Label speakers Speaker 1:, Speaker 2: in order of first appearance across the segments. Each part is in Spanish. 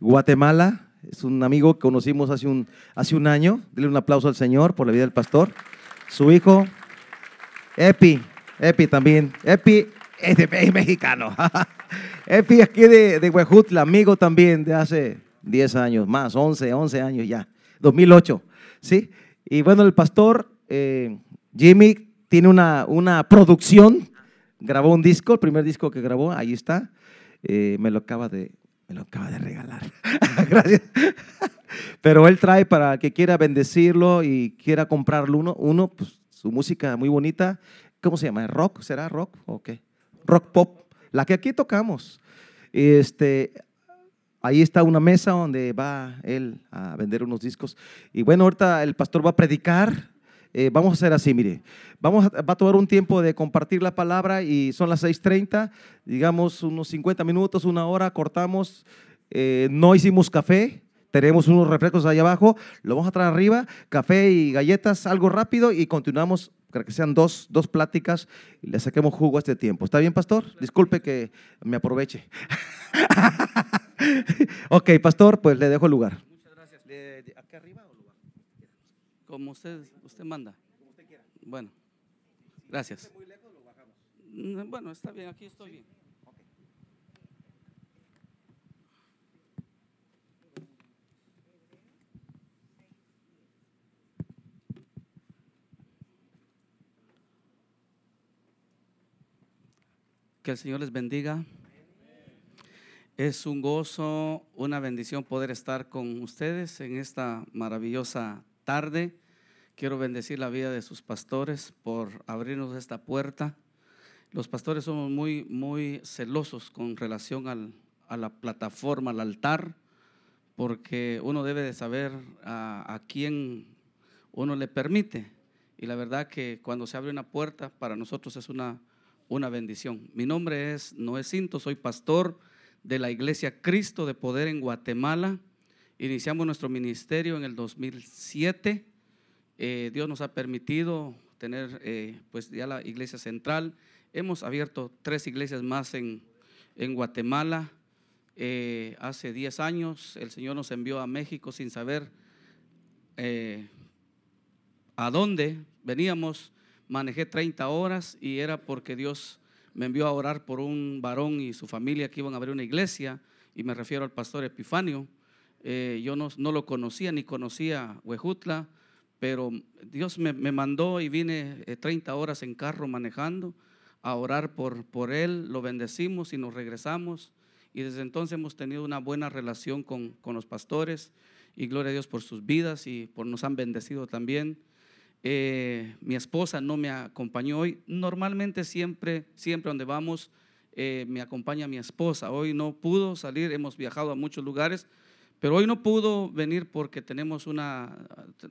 Speaker 1: Guatemala. Es un amigo que conocimos hace un, hace un año. Dile un aplauso al Señor por la vida del pastor. Su hijo, Epi. Epi también. Epi es, de, mexicano. Epi aquí de, de Huejutla, amigo también de hace 10 años, más, 11, 11 años ya. 2008. ¿Sí? Y bueno, el pastor eh, Jimmy tiene una, una producción, grabó un disco, el primer disco que grabó, ahí está. Eh, me lo acaba de, me lo acaba de regalar. Gracias. Pero él trae para que quiera bendecirlo y quiera comprarlo uno, uno pues, su música muy bonita. ¿Cómo se llama? ¿Rock? ¿Será rock o qué? Rock pop. La que aquí tocamos. Este, ahí está una mesa donde va él a vender unos discos. Y bueno, ahorita el pastor va a predicar eh, vamos a hacer así, mire, vamos a, va a tomar un tiempo de compartir la palabra y son las 6.30, digamos unos 50 minutos, una hora, cortamos, eh, no hicimos café, tenemos unos refrescos ahí abajo, lo vamos a traer arriba, café y galletas, algo rápido y continuamos para que sean dos, dos pláticas y le saquemos jugo a este tiempo. ¿Está bien, pastor? Disculpe que me aproveche. ok, pastor, pues le dejo el lugar.
Speaker 2: Como usted, usted manda. Como usted quiera. Bueno, gracias. muy lejos, lo bajamos. Mm, bueno, está bien, aquí estoy bien. Que el Señor les bendiga. Es un gozo, una bendición poder estar con ustedes en esta maravillosa tarde. Quiero bendecir la vida de sus pastores por abrirnos esta puerta. Los pastores somos muy, muy celosos con relación al, a la plataforma, al altar, porque uno debe de saber a, quién uno le permite. Y la verdad que cuando se abre una puerta, para nosotros es una, una bendición. Mi nombre es Noé Cinto, soy pastor de la Iglesia Cristo de Poder en Guatemala. Iniciamos nuestro ministerio en el 2007. Eh, Dios nos ha permitido tener eh, pues ya la iglesia central. Hemos abierto tres iglesias más en, en Guatemala. Eh, hace 10 años el Señor nos envió a México sin saber a dónde veníamos. Manejé 30 horas y era porque Dios me envió a orar por un varón y su familia que iban a abrir una iglesia. Y me refiero al pastor Epifanio. Eh, yo no, lo conocía ni conocía Huejutla, pero Dios me, mandó y vine 30 eh, horas en carro manejando a orar por, por él, lo bendecimos y nos regresamos. Y desde entonces hemos tenido una buena relación con, los pastores y gloria a Dios por sus vidas y por nos han bendecido también. Eh, mi esposa no me acompañó hoy. Normalmente siempre, siempre donde vamos, me acompaña mi esposa. Hoy no pudo salir, hemos viajado a muchos lugares, pero hoy no pudo venir porque tenemos una,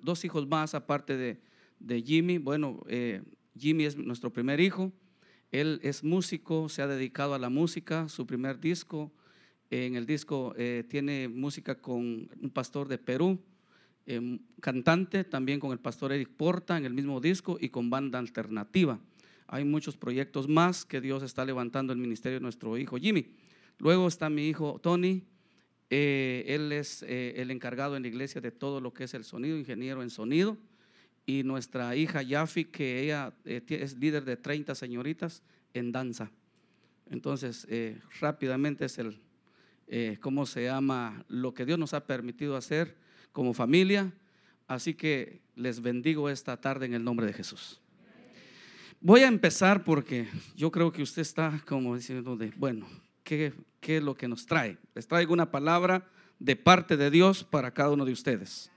Speaker 2: dos hijos más aparte de, Jimmy. Bueno, eh, Jimmy es nuestro primer hijo. Él es músico, se ha dedicado a la música. Su primer disco, en el disco eh, tiene música con un pastor de Perú, eh, cantante también con el pastor Eric Porta en el mismo disco y con banda alternativa. Hay muchos proyectos más que Dios está levantando el ministerio de nuestro hijo Jimmy. Luego está mi hijo Tony, eh, él es eh, el encargado en la iglesia de todo lo que es el sonido, ingeniero en sonido. Y nuestra hija Yafi, que ella eh, es líder de 30 señoritas en danza. Entonces, rápidamente es el, ¿cómo se llama? Lo que Dios nos ha permitido hacer como familia. Así que les bendigo esta tarde en el nombre de Jesús. Voy a empezar porque yo creo que usted está como diciendo de, bueno, ¿qué, es lo que nos trae. Les traigo una palabra de parte de Dios para cada uno de ustedes.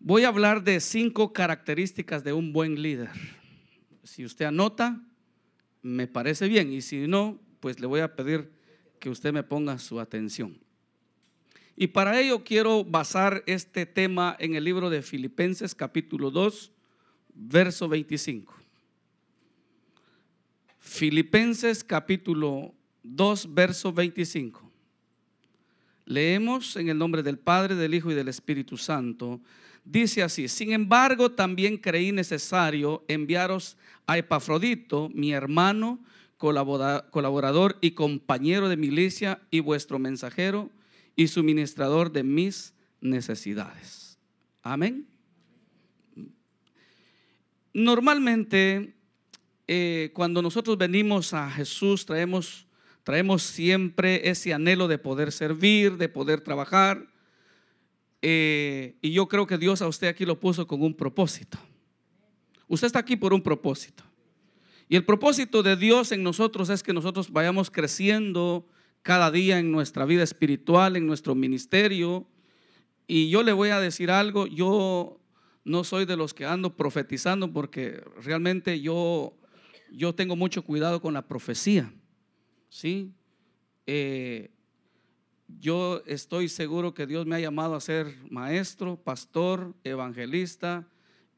Speaker 2: Voy a hablar de cinco características de un buen líder. Si usted anota, me parece bien. Y si no, pues le voy a pedir que usted me ponga su atención. Y para ello quiero basar este tema en el libro de Filipenses capítulo 2, verso 25. Filipenses capítulo 2, verso 25. Leemos en el nombre del Padre, del Hijo y del Espíritu Santo. Dice así, sin embargo también creí necesario enviaros a Epafrodito, mi hermano, colaborador y compañero de milicia y vuestro mensajero, y suministrador de mis necesidades. Amén. Normalmente, eh, cuando nosotros venimos a Jesús, traemos, traemos siempre ese anhelo de poder servir, de poder trabajar. Eh, y yo creo que Dios a usted aquí lo puso con un propósito. Usted está aquí por un propósito. Y el propósito de Dios en nosotros es que nosotros vayamos creciendo cada día en nuestra vida espiritual, en nuestro ministerio. Y yo le voy a decir algo, yo no soy de los que ando profetizando porque realmente yo, yo tengo mucho cuidado con la profecía. ¿Sí? Eh, yo estoy seguro que Dios me ha llamado a ser maestro, pastor, evangelista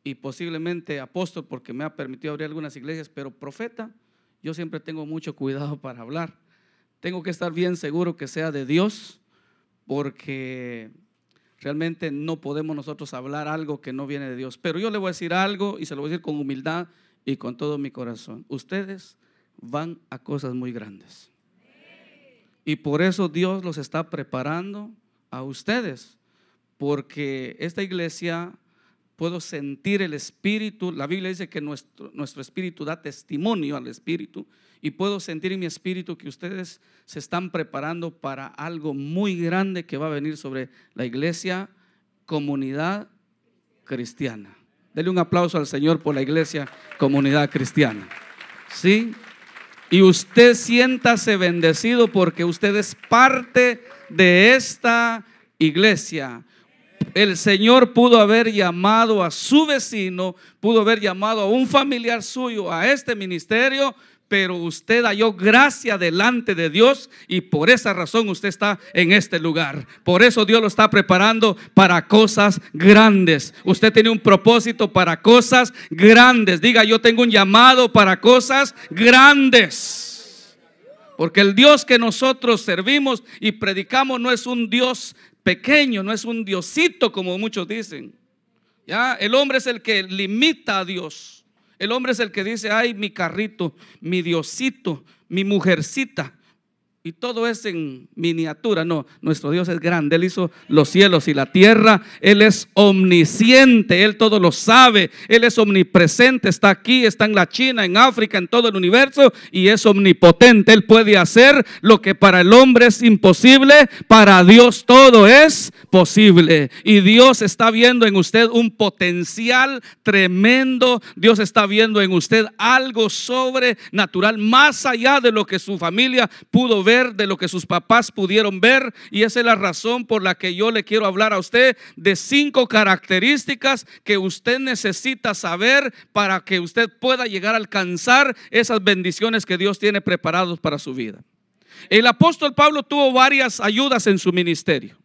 Speaker 2: y posiblemente apóstol porque me ha permitido abrir algunas iglesias, pero profeta, yo siempre tengo mucho cuidado para hablar. Tengo que estar bien seguro que sea de Dios porque Realmente no podemos nosotros hablar algo que no viene de Dios. Pero yo le voy a decir algo y se lo voy a decir con humildad y con todo mi corazón. Ustedes van a cosas muy grandes. Y por eso Dios los está preparando a ustedes. Porque esta iglesia puedo sentir el espíritu. La Biblia dice que nuestro, nuestro espíritu da testimonio al espíritu y puedo sentir en mi espíritu que ustedes se están preparando para algo muy grande que va a venir sobre la iglesia, comunidad cristiana. Dele un aplauso al Señor por la iglesia, comunidad cristiana. ¿Sí? Y usted siéntase bendecido porque usted es parte de esta iglesia. El Señor pudo haber llamado a su vecino, pudo haber llamado a un familiar suyo a este ministerio, pero usted halló gracia delante de Dios y por esa razón usted está en este lugar. Por eso Dios lo está preparando para cosas grandes. Usted tiene un propósito para cosas grandes. Diga, yo tengo un llamado para cosas grandes. Porque el Dios que nosotros servimos y predicamos no es un Dios pequeño, no es un diosito como muchos dicen. Ya, el hombre es el que limita a Dios. El hombre es el que dice, ay, mi carrito, mi diosito, mi mujercita. Y todo es en miniatura. No, nuestro Dios es grande. Él hizo los cielos y la tierra. Él es omnisciente. Él todo lo sabe. Él es omnipresente. Está aquí, está en la China, en África, en todo el universo. Y es omnipotente. Él puede hacer lo que para el hombre es imposible. Para Dios todo es posible. Y Dios está viendo en usted un potencial tremendo. Dios está viendo en usted algo sobrenatural. Más allá de lo que su familia pudo ver de lo que sus papás pudieron ver. Y esa es la razón por la que yo le quiero hablar a usted de cinco características que usted necesita saber para que usted pueda llegar a alcanzar esas bendiciones que Dios tiene preparados para su vida. El apóstol Pablo tuvo varias ayudas en su ministerio.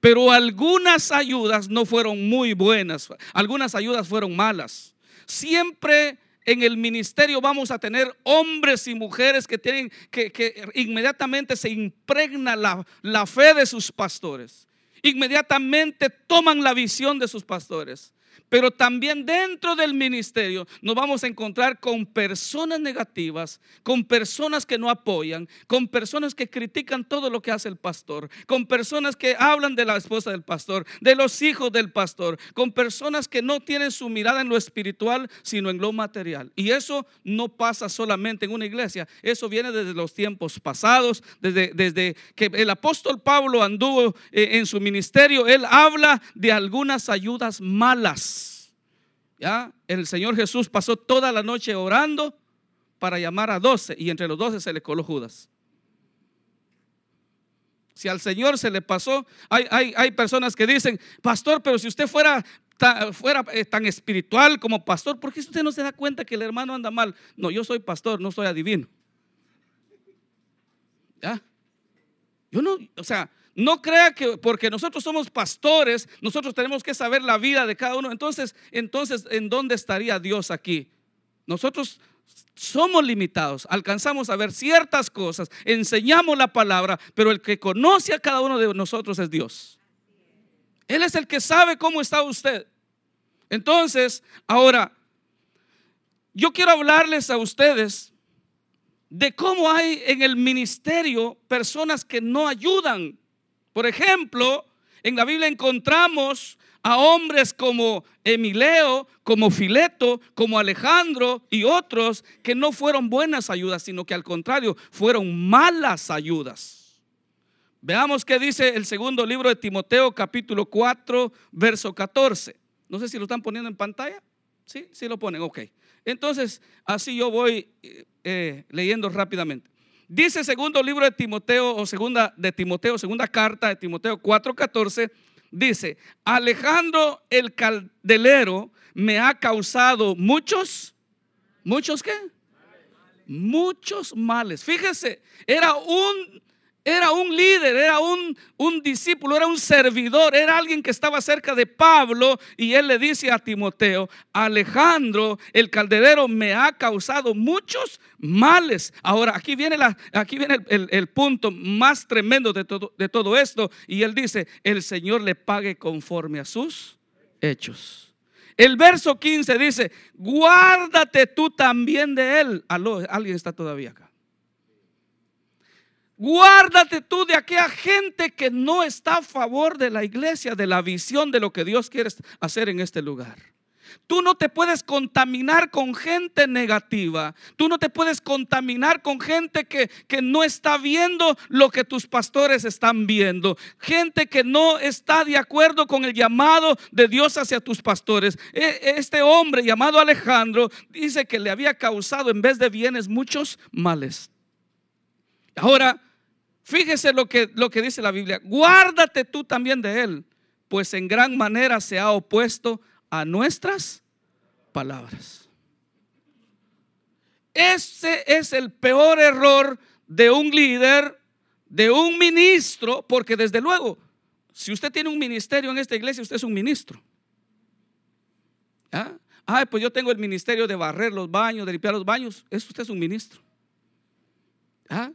Speaker 2: Pero algunas ayudas no fueron muy buenas, algunas ayudas fueron malas. Siempre en el ministerio vamos a tener hombres y mujeres que tienen que, inmediatamente se impregna la, la fe de sus pastores. Inmediatamente toman la visión de sus pastores. Pero también dentro del ministerio nos vamos a encontrar con personas negativas, con personas que no apoyan, con personas que critican todo lo que hace el pastor, con personas que hablan de la esposa del pastor, de los hijos del pastor, con personas que no tienen su mirada en lo espiritual, sino en lo material. Y eso no pasa solamente en una iglesia, eso viene desde los tiempos pasados, desde, desde que el apóstol Pablo anduvo eh, en su ministerio, él habla de algunas ayudas malas ¿Ya? El Señor Jesús pasó toda la noche orando para llamar a doce y entre los doce se le coló Judas. Si al Señor se le pasó, hay, hay, hay personas que dicen, pastor, pero si usted fuera, fuera eh, tan espiritual como pastor, ¿por qué usted no se da cuenta que el hermano anda mal? No, yo soy pastor, no soy adivino. ¿Ya? Yo no, o sea, no crea que porque nosotros somos pastores, nosotros tenemos que saber la vida de cada uno. Entonces, entonces, ¿en dónde estaría Dios aquí? Nosotros somos limitados, alcanzamos a ver ciertas cosas, enseñamos la palabra, pero el que conoce a cada uno de nosotros es Dios. Él es el que sabe cómo está usted. Entonces, ahora, yo quiero hablarles a ustedes de cómo hay en el ministerio personas que no ayudan Por ejemplo, en la Biblia encontramos a hombres como Emileo, como Fileto, como Alejandro y otros que no fueron buenas ayudas, sino que al contrario fueron malas ayudas. Veamos qué dice el segundo libro de Timoteo capítulo 4, verso 14. No sé si lo están poniendo en pantalla. Sí, sí lo ponen, ok. Entonces, así yo voy eh, eh, leyendo rápidamente. Dice segundo libro de Timoteo o segunda de Timoteo, segunda carta de Timoteo 4:14, dice, Alejandro el caldelero me ha causado muchos, muchos qué? Muchos males. Fíjese, era un era un líder, era un, un, discípulo, era un servidor, era alguien que estaba cerca de Pablo y él le dice a Timoteo, Alejandro, el calderero me ha causado muchos males. Ahora, aquí viene, la, aquí viene el, el, punto más tremendo de todo, de todo esto y él dice, el Señor le pague conforme a sus hechos. El verso 15 dice, guárdate tú también de él. Aló, alguien está todavía acá. Guárdate tú de aquella gente que no está a favor de la iglesia, de la visión de lo que Dios quiere hacer en este lugar. Tú no te puedes contaminar con gente negativa. Tú no te puedes contaminar con gente que, que, no está viendo lo que tus pastores están viendo. Gente que no está de acuerdo con el llamado de Dios hacia tus pastores. E, este hombre llamado Alejandro dice que le había causado en vez de bienes muchos males. Ahora, Fíjese lo que, lo que dice la Biblia. Guárdate tú también de él, pues en gran manera se ha opuesto a nuestras palabras. Ese es el peor error de un líder, de un ministro, porque desde luego, si usted tiene un ministerio en esta iglesia, usted es un ministro. ¿Ah? Ay, pues yo tengo el ministerio de barrer los baños, de limpiar los baños. Eso usted es un ministro. ¿Ah?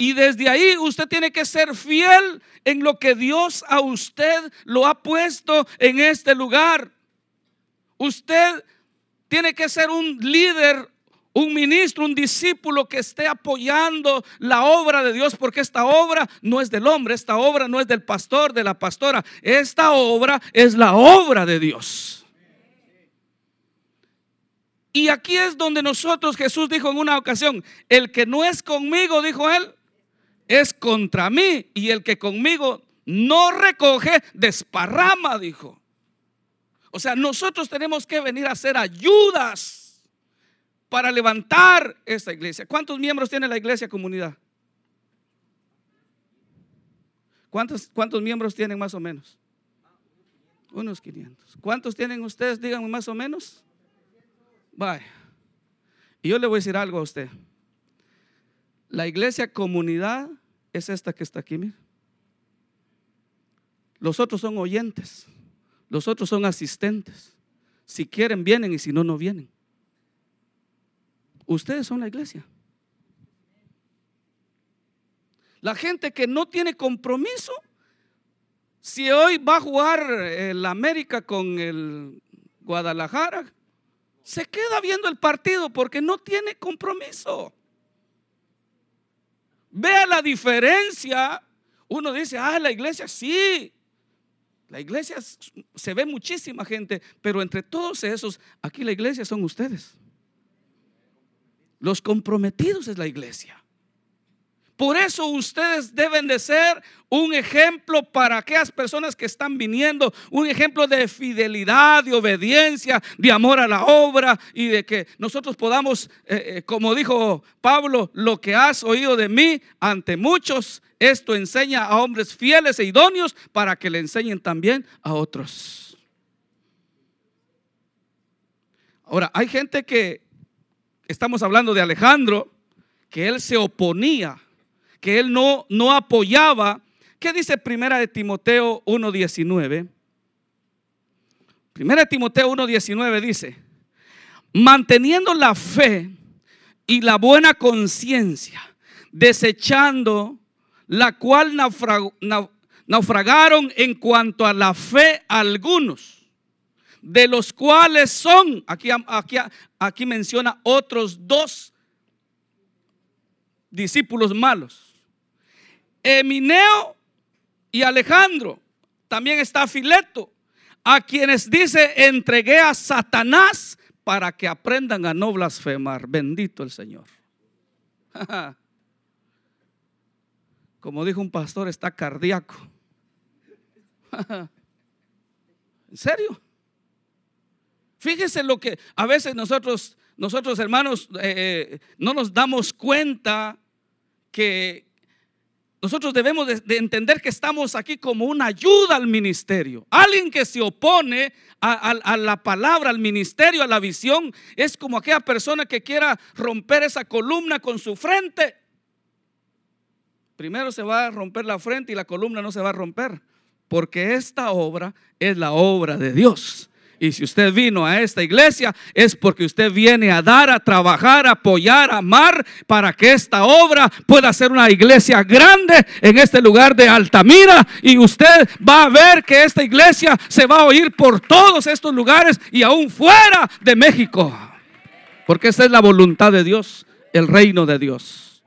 Speaker 2: Y desde ahí usted tiene que ser fiel en lo que Dios a usted lo ha puesto en este lugar. Usted tiene que ser un líder, un ministro, un discípulo que esté apoyando la obra de Dios, porque esta obra no es del hombre, esta obra no es del pastor, de la pastora, esta obra es la obra de Dios. Y aquí es donde nosotros, Jesús dijo en una ocasión, el que no es conmigo, dijo él, es contra mí y el que conmigo no recoge, desparrama, dijo. O sea, nosotros tenemos que venir a hacer ayudas para levantar esta iglesia. ¿Cuántos miembros tiene la iglesia comunidad? ¿Cuántos, ¿Cuántos miembros tienen más o menos? Unos 500. ¿Cuántos tienen ustedes? Díganme más o menos. Vaya. Y yo le voy a decir algo a usted. La iglesia comunidad es esta que está aquí, Los otros son oyentes, los otros son asistentes. Si quieren, vienen y si no, no vienen. Ustedes son la iglesia. La gente que no tiene compromiso, si hoy va a jugar el América con el Guadalajara, se queda viendo el partido porque no tiene compromiso. Vea la diferencia. Uno dice, ah, la iglesia sí. La iglesia se ve muchísima gente, pero entre todos esos, aquí la iglesia son ustedes. Los comprometidos es la iglesia. Por eso ustedes deben de ser un ejemplo para aquellas personas que están viniendo, un ejemplo de fidelidad, de obediencia, de amor a la obra y de que nosotros podamos, eh, eh, como dijo Pablo, lo que has oído de mí ante muchos, esto enseña a hombres fieles e idóneos para que le enseñen también a otros. Ahora, hay gente que, estamos hablando de Alejandro, que él se oponía que él no, no apoyaba. ¿Qué dice Primera de Timoteo 1.19? Primera de Timoteo 1.19 dice, manteniendo la fe y la buena conciencia, desechando la cual naufragaron en cuanto a la fe algunos, de los cuales son, aquí, aquí, aquí menciona otros dos discípulos malos Emineo y Alejandro. También está Fileto, a quienes dice, entregué a Satanás para que aprendan a no blasfemar. Bendito el Señor. Como dijo un pastor, está cardíaco. ¿En serio? Fíjese lo que a veces nosotros, nosotros hermanos, eh, eh, no nos damos cuenta que nosotros debemos de, entender que estamos aquí como una ayuda al ministerio. Alguien que se opone a, la palabra, al ministerio, a la visión, es como aquella persona que quiera romper esa columna con su frente. Primero se va a romper la frente y la columna no se va a romper, porque esta obra es la obra de Dios. Y si usted vino a esta iglesia es porque usted viene a dar, a trabajar, a apoyar, a amar para que esta obra pueda ser una iglesia grande en este lugar de Altamira. Y usted va a ver que esta iglesia se va a oír por todos estos lugares y aún fuera de México. Porque esa es la voluntad de Dios, el reino de Dios.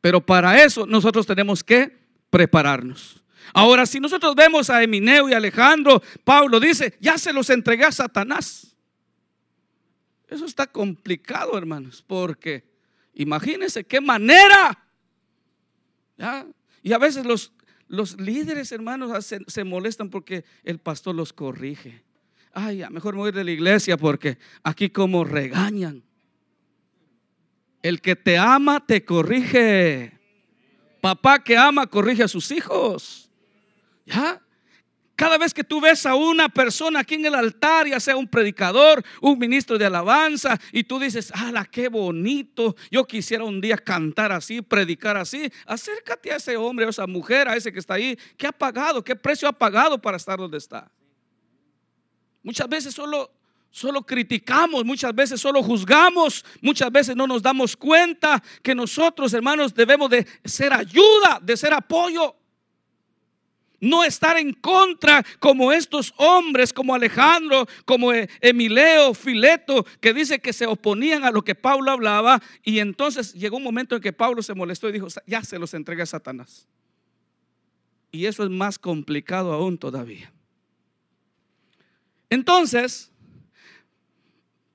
Speaker 2: Pero para eso nosotros tenemos que prepararnos. Ahora, si nosotros vemos a Emineo y Alejandro, Pablo dice, ya se los entregué a Satanás. Eso está complicado, hermanos, porque imagínense qué manera. Y a veces los, los líderes, hermanos, se, molestan porque el pastor los corrige. Ay, ya, mejor me de la iglesia porque aquí como regañan. El que te ama te corrige. Papá que ama corrige a sus hijos. ¿Ya? Cada vez que tú ves a una persona aquí en el altar, ya sea un predicador, un ministro de alabanza, y tú dices, ¡ala, qué bonito! Yo quisiera un día cantar así, predicar así. Acércate a ese hombre, a esa mujer, a ese que está ahí. ¿Qué ha pagado? ¿Qué precio ha pagado para estar donde está? Muchas veces solo, solo criticamos, muchas veces solo juzgamos, muchas veces no nos damos cuenta que nosotros, hermanos, debemos de ser ayuda, de ser apoyo no estar en contra como estos hombres, como Alejandro, como e-, Emileo, Fileto, que dice que se oponían a lo que Pablo hablaba. Y entonces llegó un momento en que Pablo se molestó y dijo, ya se los entregué a Satanás. Y eso es más complicado aún todavía. Entonces,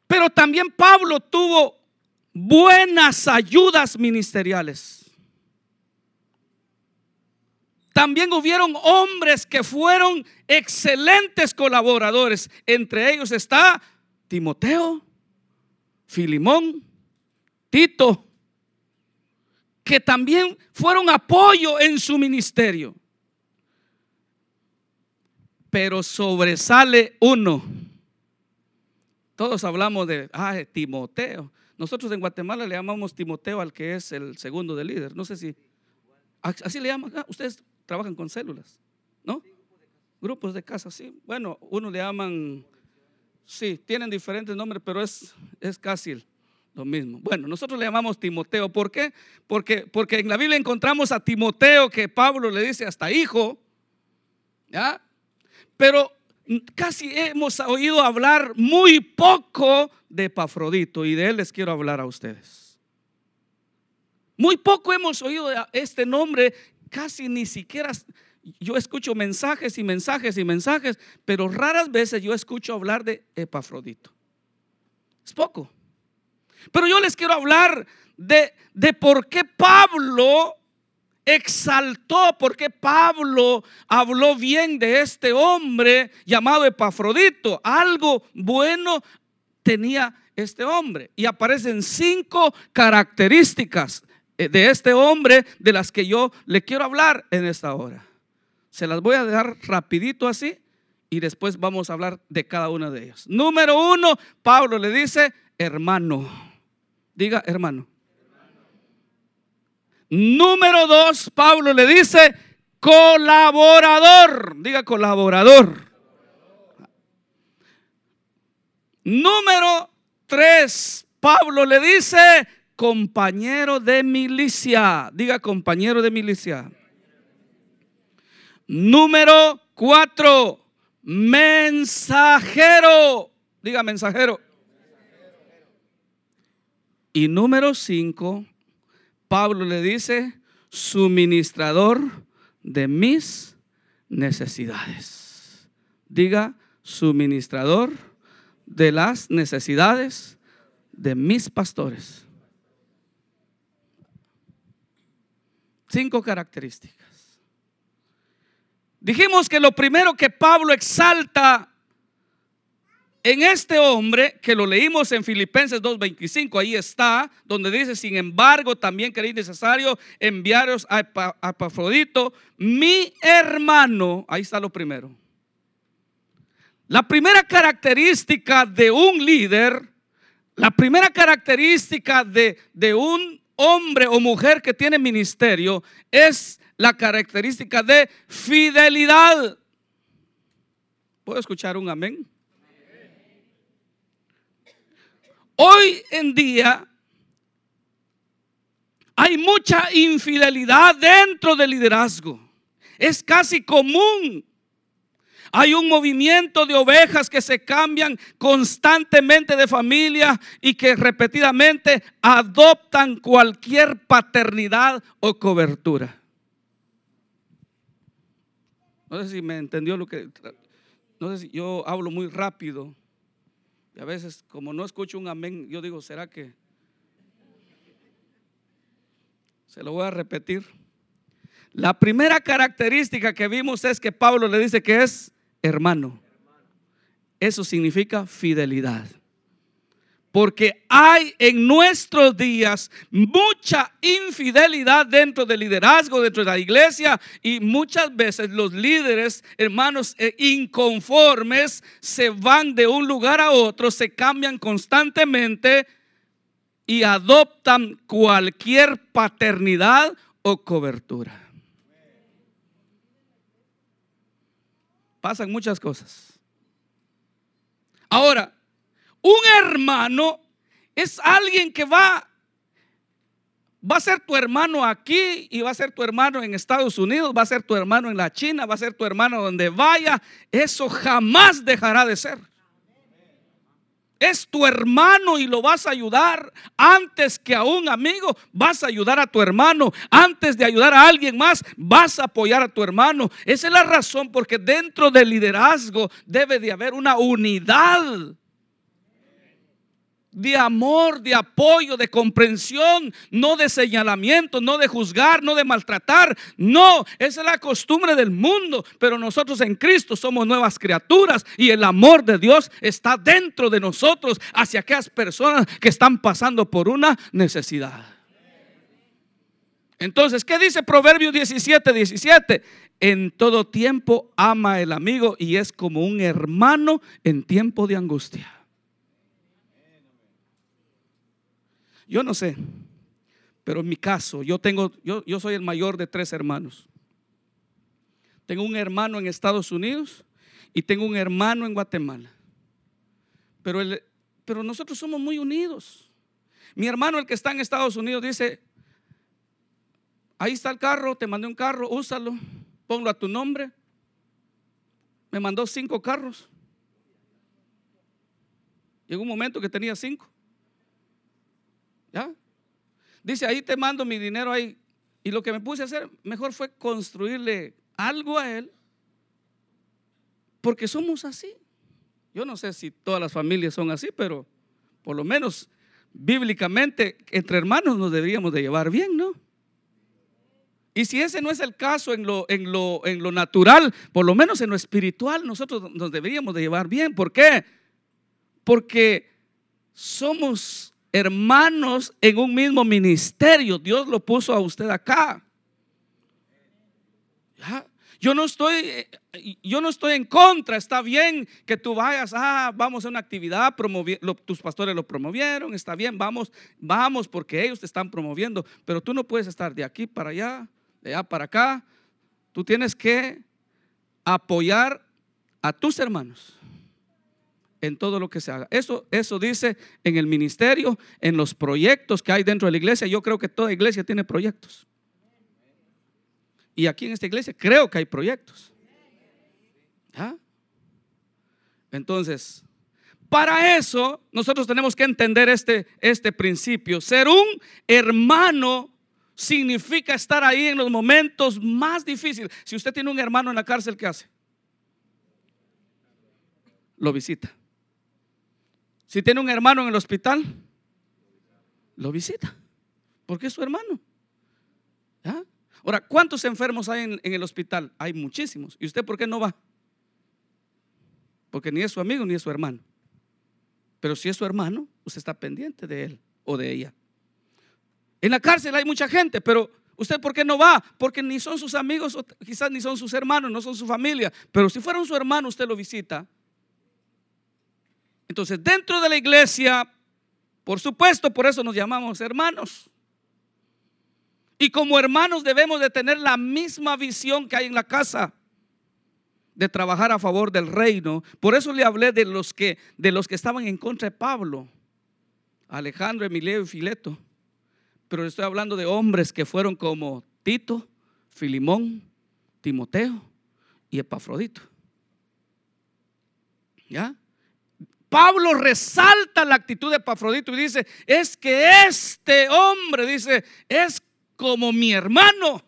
Speaker 2: pero también Pablo tuvo buenas ayudas ministeriales. También hubieron hombres que fueron excelentes colaboradores. Entre ellos está Timoteo, Filimón, Tito, que también fueron apoyo en su ministerio. Pero sobresale uno. Todos hablamos de ah, Timoteo. Nosotros en Guatemala le llamamos Timoteo al que es el segundo de líder. No sé si así le llaman. ustedes trabajan con células, ¿no? Grupos de casa, sí. Bueno, uno le llaman, sí, tienen diferentes nombres, pero es, es casi lo mismo. Bueno, nosotros le llamamos Timoteo. ¿Por qué? Porque, porque en la Biblia encontramos a Timoteo que Pablo le dice hasta hijo, ¿ya? Pero casi hemos oído hablar muy poco de Epafrodito y de él les quiero hablar a ustedes. Muy poco hemos oído este nombre casi ni siquiera, yo escucho mensajes y mensajes y mensajes, pero raras veces yo escucho hablar de Epafrodito. Es poco. Pero yo les quiero hablar de, de por qué Pablo exaltó, por qué Pablo habló bien de este hombre llamado Epafrodito. Algo bueno tenía este hombre. Y aparecen cinco características de este hombre de las que yo le quiero hablar en esta hora. Se las voy a dejar rapidito así y después vamos a hablar de cada una de ellas. Número uno, Pablo le dice, hermano. Diga, hermano. Número dos, Pablo le dice, colaborador. Diga, colaborador. Número tres, Pablo le dice, compañero de milicia. Diga compañero de milicia. Número cuatro, mensajero. Diga mensajero. Y número cinco, Pablo le dice, suministrador de mis necesidades. Diga, suministrador de las necesidades de mis pastores. Cinco características. Dijimos que lo primero que Pablo exalta en este hombre, que lo leímos en Filipenses 2.25, ahí está, donde dice, sin embargo, también queréis necesario enviaros a Epafrodito, mi hermano, ahí está lo primero. La primera característica de un líder, la primera característica de, de un hombre o mujer que tiene ministerio es la característica de fidelidad. ¿Puedo escuchar un amén? Hoy en día hay mucha infidelidad dentro del liderazgo. Es casi común. Hay un movimiento de ovejas que se cambian constantemente de familia y que repetidamente adoptan cualquier paternidad o cobertura. No sé si me entendió lo que... No sé si yo hablo muy rápido. Y a veces, como no escucho un amén, yo digo, ¿será que? Se lo voy a repetir. La primera característica que vimos es que Pablo le dice que es hermano. Eso significa fidelidad. Porque hay en nuestros días mucha infidelidad dentro del liderazgo, dentro de la iglesia. Y muchas veces los líderes, hermanos, eh, inconformes, se van de un lugar a otro, se cambian constantemente y adoptan cualquier paternidad o cobertura. Pasan muchas cosas. Ahora, un hermano es alguien que va Va a ser tu hermano aquí y va a ser tu hermano en Estados Unidos, va a ser tu hermano en la China, va a ser tu hermano donde vaya. Eso jamás dejará de ser. Es tu hermano y lo vas a ayudar antes que a un amigo. Vas a ayudar a tu hermano. Antes de ayudar a alguien más, vas a apoyar a tu hermano. Esa es la razón porque dentro del liderazgo debe de haber una unidad de amor, de apoyo, de comprensión, no de señalamiento, no de juzgar, no de maltratar. No, esa es la costumbre del mundo. Pero nosotros en Cristo somos nuevas criaturas y el amor de Dios está dentro de nosotros hacia aquellas personas que están pasando por una necesidad. Entonces, ¿qué dice Proverbios 17, 17? En todo tiempo ama el amigo y es como un hermano en tiempo de angustia. Yo no sé, pero en mi caso, yo tengo, yo, yo soy el mayor de tres hermanos. Tengo un hermano en Estados Unidos y tengo un hermano en Guatemala. Pero, el, pero nosotros somos muy unidos. Mi hermano, el que está en Estados Unidos, dice, ahí está el carro, te mandé un carro, úsalo, ponlo a tu nombre. Me mandó cinco carros. Llegó un momento que tenía cinco. ¿Ya? Dice, ahí te mando mi dinero ahí. Y lo que me puse a hacer mejor fue construirle algo a él. Porque somos así. Yo no sé si todas las familias son así, pero por lo menos bíblicamente entre hermanos nos deberíamos de llevar bien, ¿no? Y si ese no es el caso en lo, en lo, en lo natural, por lo menos en lo espiritual, nosotros nos deberíamos de llevar bien. ¿Por qué? Porque somos hermanos en un mismo ministerio. Dios lo puso a usted acá. Yo no estoy, yo no estoy en contra. Está bien que tú vayas, ah, vamos a una actividad, tus pastores lo promovieron, está bien, vamos, vamos porque ellos te están promoviendo. Pero tú no puedes estar de aquí para allá, de allá para acá. Tú tienes que apoyar a tus hermanos en todo lo que se haga. Eso, eso dice en el ministerio, en los proyectos que hay dentro de la iglesia. Yo creo que toda iglesia tiene proyectos. Y aquí en esta iglesia creo que hay proyectos. Entonces, para eso nosotros tenemos que entender este, este principio. Ser un hermano significa estar ahí en los momentos más difíciles. Si usted tiene un hermano en la cárcel, ¿qué hace? Lo visita. Si tiene un hermano en el hospital, lo visita. Porque es su hermano. Ahora, ¿cuántos enfermos hay en, el hospital? Hay muchísimos. ¿Y usted por qué no va? Porque ni es su amigo ni es su hermano. Pero si es su hermano, usted está pendiente de él o de ella. En la cárcel hay mucha gente, pero ¿usted por qué no va? Porque ni son sus amigos, quizás ni son sus hermanos, no son su familia. Pero si fueran su hermano, usted lo visita. Entonces, dentro de la iglesia, por supuesto, por eso nos llamamos hermanos. Y como hermanos debemos de tener la misma visión que hay en la casa de trabajar a favor del reino. Por eso le hablé de los que de los que estaban en contra de Pablo. Alejandro, Emilio y Fileto. Pero estoy hablando de hombres que fueron como Tito, Filimón, Timoteo y Epafrodito. ¿Ya? Pablo resalta la actitud de Epafrodito y dice, es que este hombre, dice, es como mi hermano.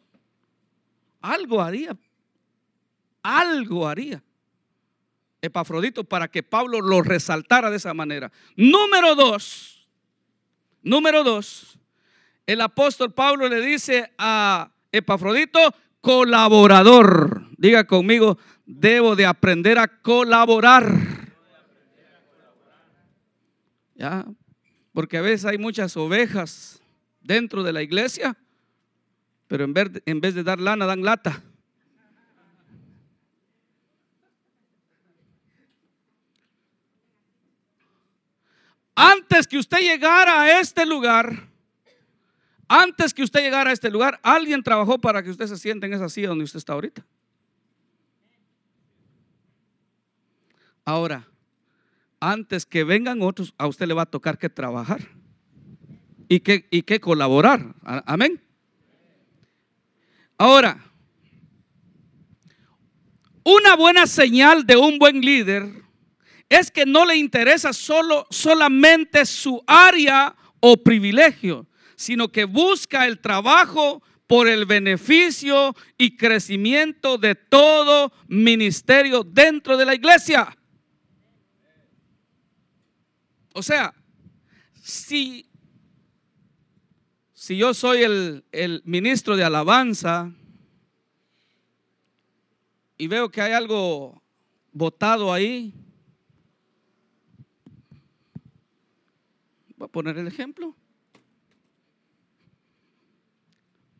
Speaker 2: Algo haría, algo haría Epafrodito para que Pablo lo resaltara de esa manera. Número dos, número dos, el apóstol Pablo le dice a Epafrodito, colaborador. Diga conmigo, debo de aprender a colaborar. Porque a veces hay muchas ovejas dentro de la iglesia, pero en vez, en vez de dar lana, dan lata. Antes que usted llegara a este lugar, antes que usted llegara a este lugar, alguien trabajó para que usted se siente en esa silla donde usted está ahorita. Ahora, antes que vengan otros, a usted le va a tocar que trabajar y que, y que colaborar. Amén. Ahora, una buena señal de un buen líder es que no le interesa solo, solamente su área o privilegio, sino que busca el trabajo por el beneficio y crecimiento de todo ministerio dentro de la iglesia. O sea, si, si yo soy el, el ministro de alabanza y veo que hay algo votado ahí, voy a poner el ejemplo.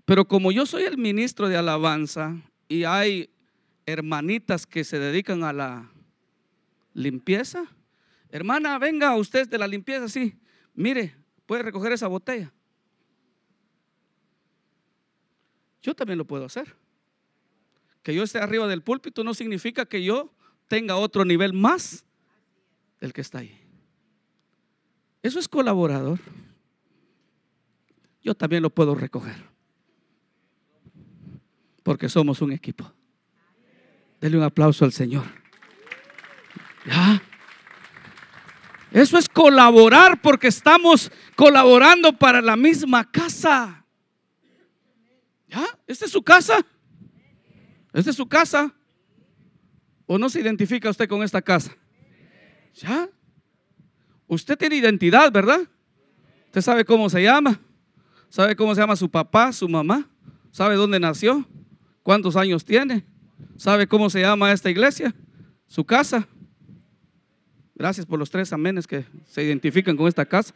Speaker 2: Pero como yo soy el ministro de alabanza y hay hermanitas que se dedican a la limpieza, hermana, venga usted de la limpieza, sí, mire, puede recoger esa botella. Yo también lo puedo hacer. Que yo esté arriba del púlpito no significa que yo tenga otro nivel más del que está ahí. Eso es colaborador. Yo también lo puedo recoger porque somos un equipo. Dele un aplauso al Señor. ¿Ya? Eso es colaborar porque estamos colaborando para la misma casa. ¿Ya? ¿Esta es su casa? ¿Esta es su casa? ¿O no se identifica usted con esta casa? ¿Ya? Usted tiene identidad, ¿verdad? Usted sabe cómo se llama. ¿Sabe cómo se llama su papá, su mamá? ¿Sabe dónde nació? ¿Cuántos años tiene? ¿Sabe cómo se llama esta iglesia? Su casa. Gracias por los tres amenes que se identifican con esta casa.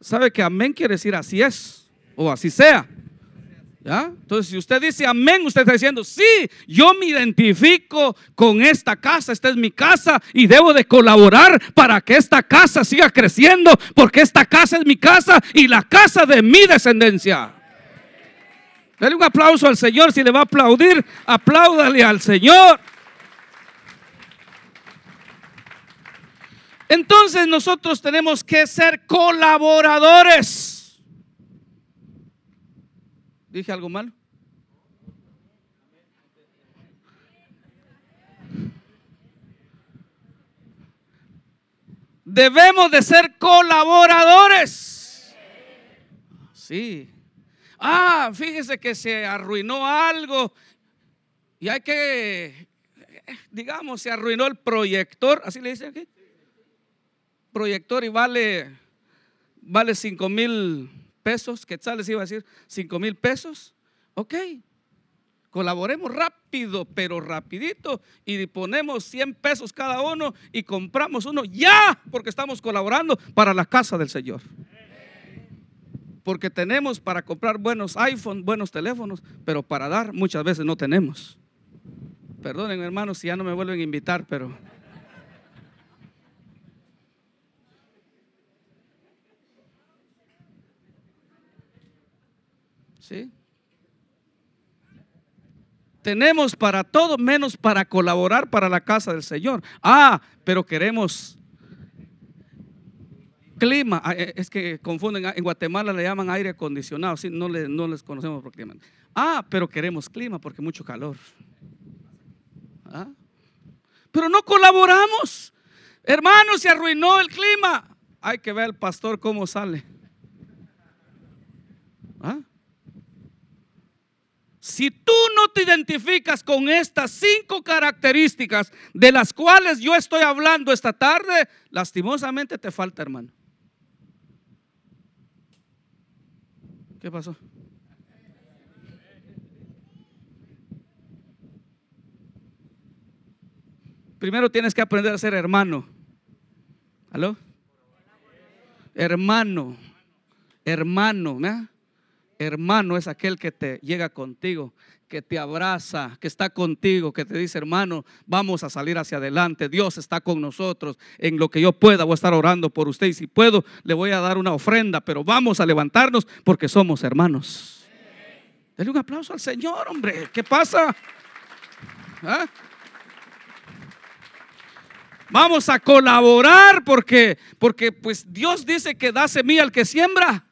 Speaker 2: ¿Sabe que amén quiere decir así es o así sea? ¿Ya? Entonces, si usted dice amén, usted está diciendo, sí, yo me identifico con esta casa, esta es mi casa y debo de colaborar para que esta casa siga creciendo, porque esta casa es mi casa y la casa de mi descendencia. Dale un aplauso al Señor. Si le va a aplaudir, apláudale al Señor. Entonces nosotros tenemos que ser colaboradores. ¿Dije algo malo? Debemos de ser colaboradores. Sí. Ah, fíjese que se arruinó algo y hay que, digamos, se arruinó el proyector, así le dicen aquí. Proyector y vale, vale 5 mil pesos, quetzales iba a decir, 5 mil pesos. Ok, colaboremos rápido, pero rapidito y ponemos 100 pesos cada uno y compramos uno ya, porque estamos colaborando para la casa del Señor porque tenemos para comprar buenos iPhone, buenos teléfonos, pero para dar muchas veces no tenemos. Perdonen hermanos si ya no me vuelven a invitar, pero... ¿Sí? Tenemos para todo menos para colaborar para la casa del Señor. Ah, pero queremos Clima, ah, eh, es que confunden, ah, en Guatemala le llaman aire acondicionado, ¿sí? no, no les conocemos por clima. Ah, pero queremos clima porque mucho calor. ¿Ah? Pero no colaboramos. Hermanos, se arruinó el clima. Hay que ver al pastor cómo sale. Si tú no te identificas con estas cinco características de las cuales yo estoy hablando esta tarde, lastimosamente te falta, hermano. ¿Qué pasó? Primero tienes que aprender a ser hermano. ¿Aló? Hermano. Hermano. Hermano es aquel que te llega contigo que te abraza, que está contigo, que te dice, hermano, vamos a salir hacia adelante. Dios está con nosotros. En lo que yo pueda, voy a estar orando por usted. Y si puedo, le voy a dar una ofrenda, pero vamos a levantarnos porque somos hermanos. Dale un aplauso al Señor, hombre. ¿Qué pasa? ¿Ah? Vamos a colaborar porque, porque pues Dios dice que da semilla al que siembra.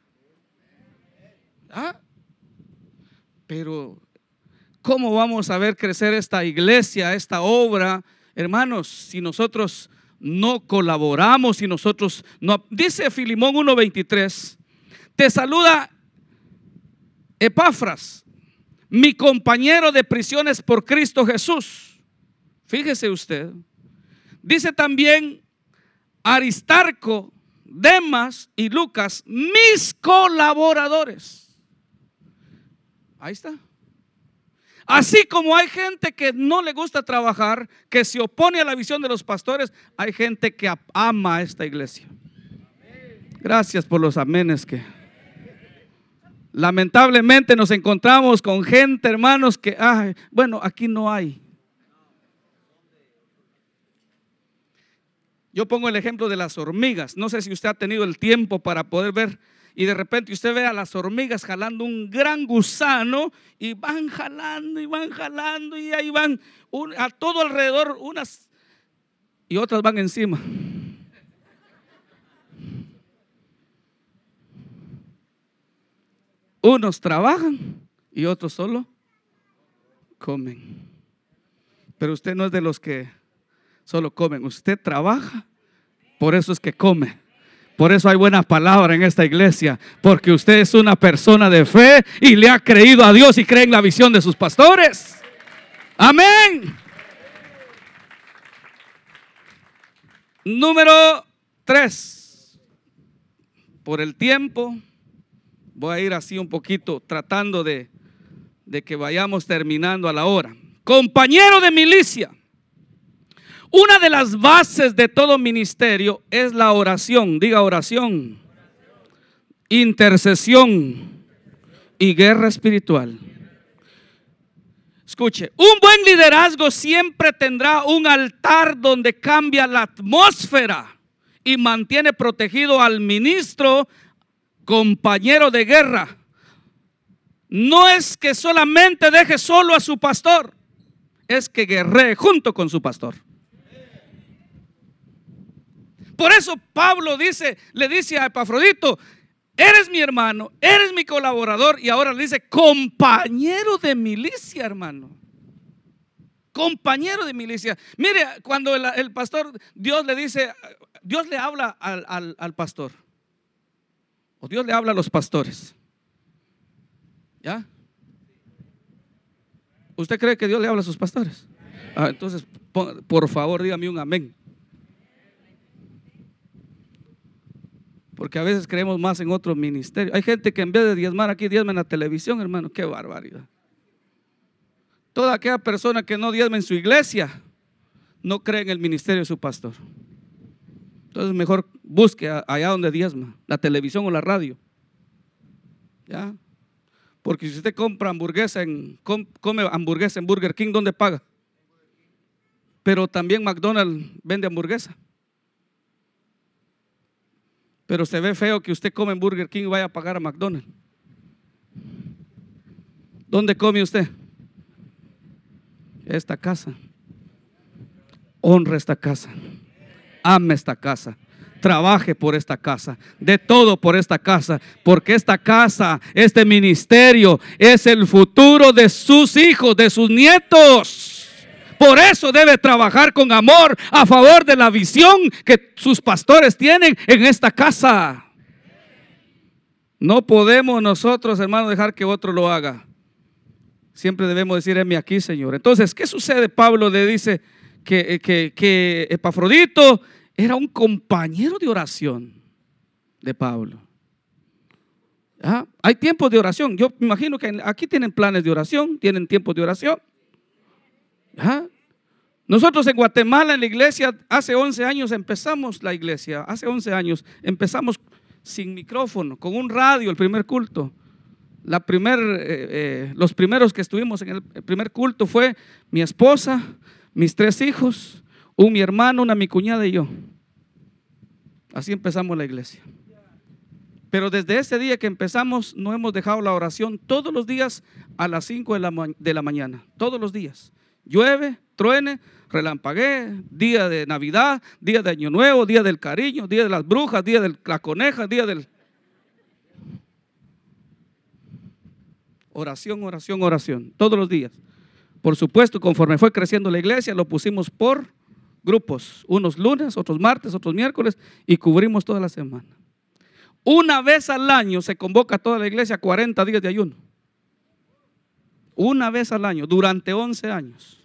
Speaker 2: ¿Ah? Pero ¿Cómo vamos a ver crecer esta iglesia, esta obra? Hermanos, si nosotros no colaboramos, si nosotros no... Dice Filimón 1.23, te saluda Epafras, mi compañero de prisiones por Cristo Jesús. Fíjese usted. Dice también Aristarco, Demas y Lucas, mis colaboradores. Ahí está. Así como hay gente que no le gusta trabajar, que se opone a la visión de los pastores, hay gente que ama a esta iglesia. Gracias por los amenes que... Lamentablemente nos encontramos con gente, hermanos, que, bueno, aquí no hay. Yo pongo el ejemplo de las hormigas. No sé si usted ha tenido el tiempo para poder ver y de repente usted ve a las hormigas jalando un gran gusano y van jalando y van jalando y ahí van a todo alrededor unas y otras van encima. Unos trabajan y otros solo comen. Pero usted no es de los que solo comen, usted trabaja, por eso es que come. Por eso hay buena palabra en esta iglesia, porque usted es una persona de fe y le ha creído a Dios y cree en la visión de sus pastores. Amén. Número tres. Por el tiempo, voy a ir así un poquito tratando de, de que vayamos terminando a la hora. Compañero de milicia. Una de las bases de todo ministerio es la oración. Diga oración. Intercesión y guerra espiritual. Escuche, un buen liderazgo siempre tendrá un altar donde cambia la atmósfera y mantiene protegido al ministro, compañero de guerra. No es que solamente deje solo a su pastor, es que guerree junto con su pastor. Por eso Pablo dice, le dice a Epafrodito, eres mi hermano, eres mi colaborador y ahora le dice, compañero de milicia, hermano. Compañero de milicia. Mire, cuando el, pastor, Dios le dice, Dios le habla al, al pastor. O Dios le habla a los pastores. ¿Ya? ¿Usted cree que Dios le habla a sus pastores? Ah, entonces, por favor, dígame un amén. Porque a veces creemos más en otro ministerio. Hay gente que en vez de diezmar aquí, diezma en la televisión, hermano. Qué barbaridad. Toda aquella persona que no diezma en su iglesia, no cree en el ministerio de su pastor. Entonces mejor busque allá donde diezma, la televisión o la radio. ¿Ya? Porque si usted compra hamburguesa en, come hamburguesa en Burger King, ¿dónde paga? Pero también McDonald's vende hamburguesa. Pero se ve feo que usted come en Burger King y vaya a pagar a McDonald's. ¿Dónde come usted? Esta casa. Honra esta casa. Ame esta casa. Trabaje por esta casa. De todo por esta casa. Porque esta casa, este ministerio, es el futuro de sus hijos, de sus nietos. Por eso debe trabajar con amor a favor de la visión que sus pastores tienen en esta casa. No podemos nosotros, hermanos, dejar que otro lo haga. Siempre debemos decir, heme aquí, Señor. Entonces, ¿qué sucede? Pablo le dice que, que, que Epafrodito era un compañero de oración de Pablo. ¿Ah? Hay tiempos de oración. Yo imagino que aquí tienen planes de oración, tienen tiempos de oración. Nosotros en Guatemala, en la iglesia, hace 11 años empezamos la iglesia, hace 11 años empezamos sin micrófono, con un radio, el primer culto. La eh, eh, los primeros que estuvimos en el primer culto fue mi esposa, mis tres hijos, un mi hermano, una mi cuñada y yo. Así empezamos la iglesia. Pero desde ese día que empezamos, no hemos dejado la oración todos los días a las 5 de la, de la mañana, todos los días llueve, truene, relampaguee, día de Navidad, día de Año Nuevo, día del cariño, día de las brujas, día de la coneja, día del... Oración, oración, oración, todos los días. Por supuesto, conforme fue creciendo la iglesia, lo pusimos por grupos, unos lunes, otros martes, otros miércoles, y cubrimos toda la semana. Una vez al año se convoca toda la iglesia a 40 días de ayuno. Una vez al año, durante 11 años.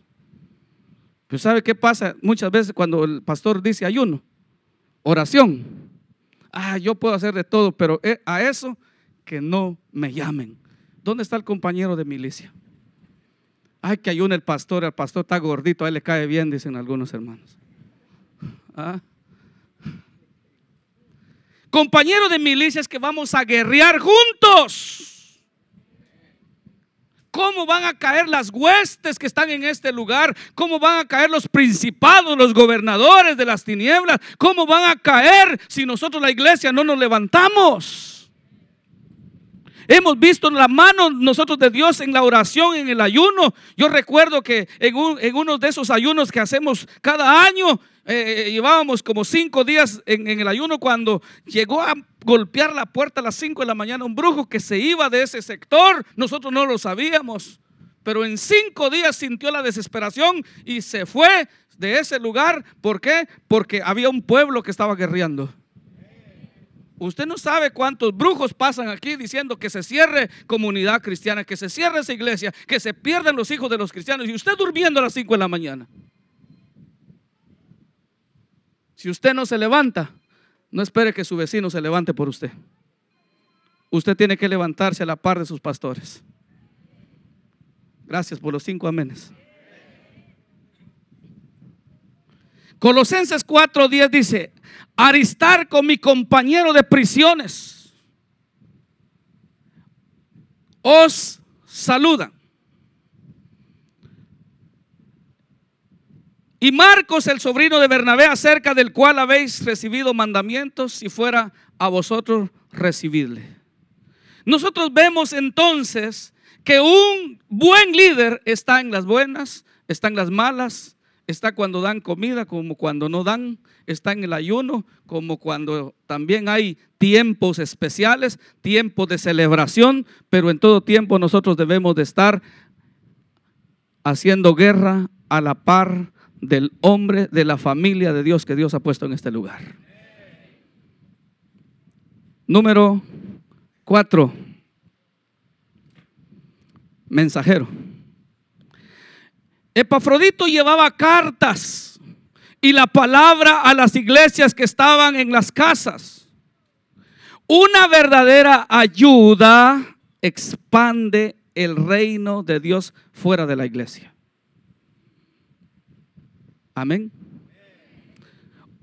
Speaker 2: Pero ¿sabe qué pasa muchas veces cuando el pastor dice ayuno? Oración. Ah, yo puedo hacer de todo, pero eh, a eso que no me llamen. ¿Dónde está el compañero de milicia? Ay, que ayune el pastor, el pastor está gordito, a él le cae bien, dicen algunos hermanos. ¿Ah? Compañero de milicia es que vamos a guerrear juntos. ¿Cómo van a caer las huestes que están en este lugar? ¿Cómo van a caer los principados, los gobernadores de las tinieblas? ¿Cómo van a caer si nosotros la iglesia no nos levantamos? Hemos visto la mano nosotros de Dios en la oración, en el ayuno. Yo recuerdo que en, en uno de esos ayunos que hacemos cada año, eh, llevábamos como cinco días en, el ayuno cuando llegó a golpear la puerta a las cinco de la mañana un brujo que se iba de ese sector. Nosotros no lo sabíamos, pero en cinco días sintió la desesperación y se fue de ese lugar. ¿Por qué? Porque había un pueblo que estaba guerreando. Usted no sabe cuántos brujos pasan aquí diciendo que se cierre comunidad cristiana, que se cierre esa iglesia, que se pierdan los hijos de los cristianos y usted durmiendo a las 5 de la mañana. Si usted no se levanta, no espere que su vecino se levante por usted. Usted tiene que levantarse a la par de sus pastores. Gracias por los cinco amenes. Colosenses 4:10 dice, Aristarco, mi compañero de prisiones, os saluda. Y Marcos, el sobrino de Bernabé, acerca del cual habéis recibido mandamientos, si fuera a vosotros recibirle. Nosotros vemos entonces que un buen líder está en las buenas, está en las malas, está cuando dan comida como cuando no dan, está en el ayuno como cuando también hay tiempos especiales, tiempos de celebración, pero en todo tiempo nosotros debemos de estar haciendo guerra a la par del hombre, de la familia de Dios que Dios ha puesto en este lugar. Número cuatro. mensajero. Epafrodito llevaba cartas y la palabra a las iglesias que estaban en las casas. Una verdadera ayuda expande el reino de Dios fuera de la iglesia. Amén.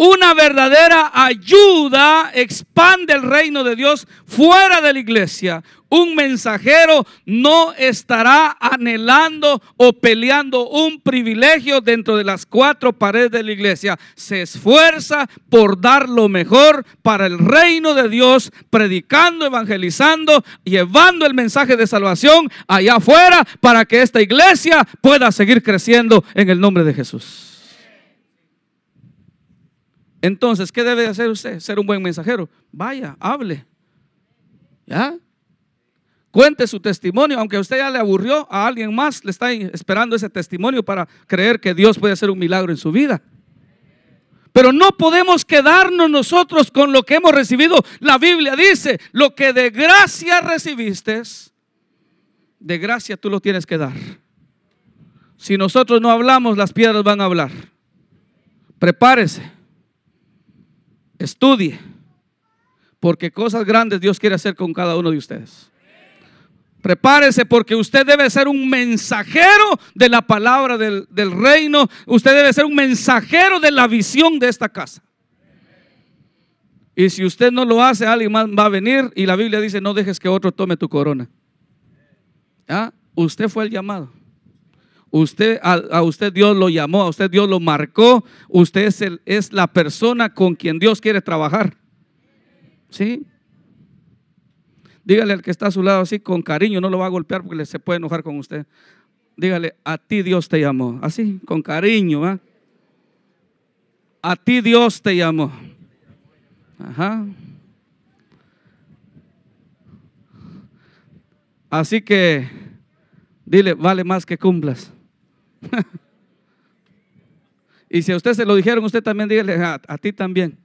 Speaker 2: Una verdadera ayuda expande el reino de Dios fuera de la iglesia. Un mensajero no estará anhelando o peleando un privilegio dentro de las cuatro paredes de la iglesia. Se esfuerza por dar lo mejor para el reino de Dios, predicando, evangelizando, llevando el mensaje de salvación allá afuera para que esta iglesia pueda seguir creciendo en el nombre de Jesús. Entonces, ¿qué debe hacer usted? Ser un buen mensajero. Vaya, hable. ¿Ya? Cuente su testimonio, aunque usted ya le aburrió a alguien más, le está esperando ese testimonio para creer que Dios puede hacer un milagro en su vida. Pero no podemos quedarnos nosotros con lo que hemos recibido. La Biblia dice, lo que de gracia recibiste, de gracia tú lo tienes que dar. Si nosotros no hablamos, las piedras van a hablar. Prepárese Estudie, porque cosas grandes Dios quiere hacer con cada uno de ustedes. Prepárese porque usted debe ser un mensajero de la palabra del, del, reino. Usted debe ser un mensajero de la visión de esta casa. Y si usted no lo hace, alguien más va a venir y la Biblia dice, no dejes que otro tome tu corona. ¿Ah? Usted fue el llamado. Usted, a, usted Dios lo llamó, a usted Dios lo marcó. Usted es, es la persona con quien Dios quiere trabajar. ¿Sí? Dígale al que está a su lado así con cariño, no lo va a golpear porque se puede enojar con usted. Dígale, a ti Dios te llamó. Así, con cariño. A ti Dios te llamó. Ajá. Así que dile, vale más que cumplas. y si a usted se lo dijeron, usted también dígale a, a ti también.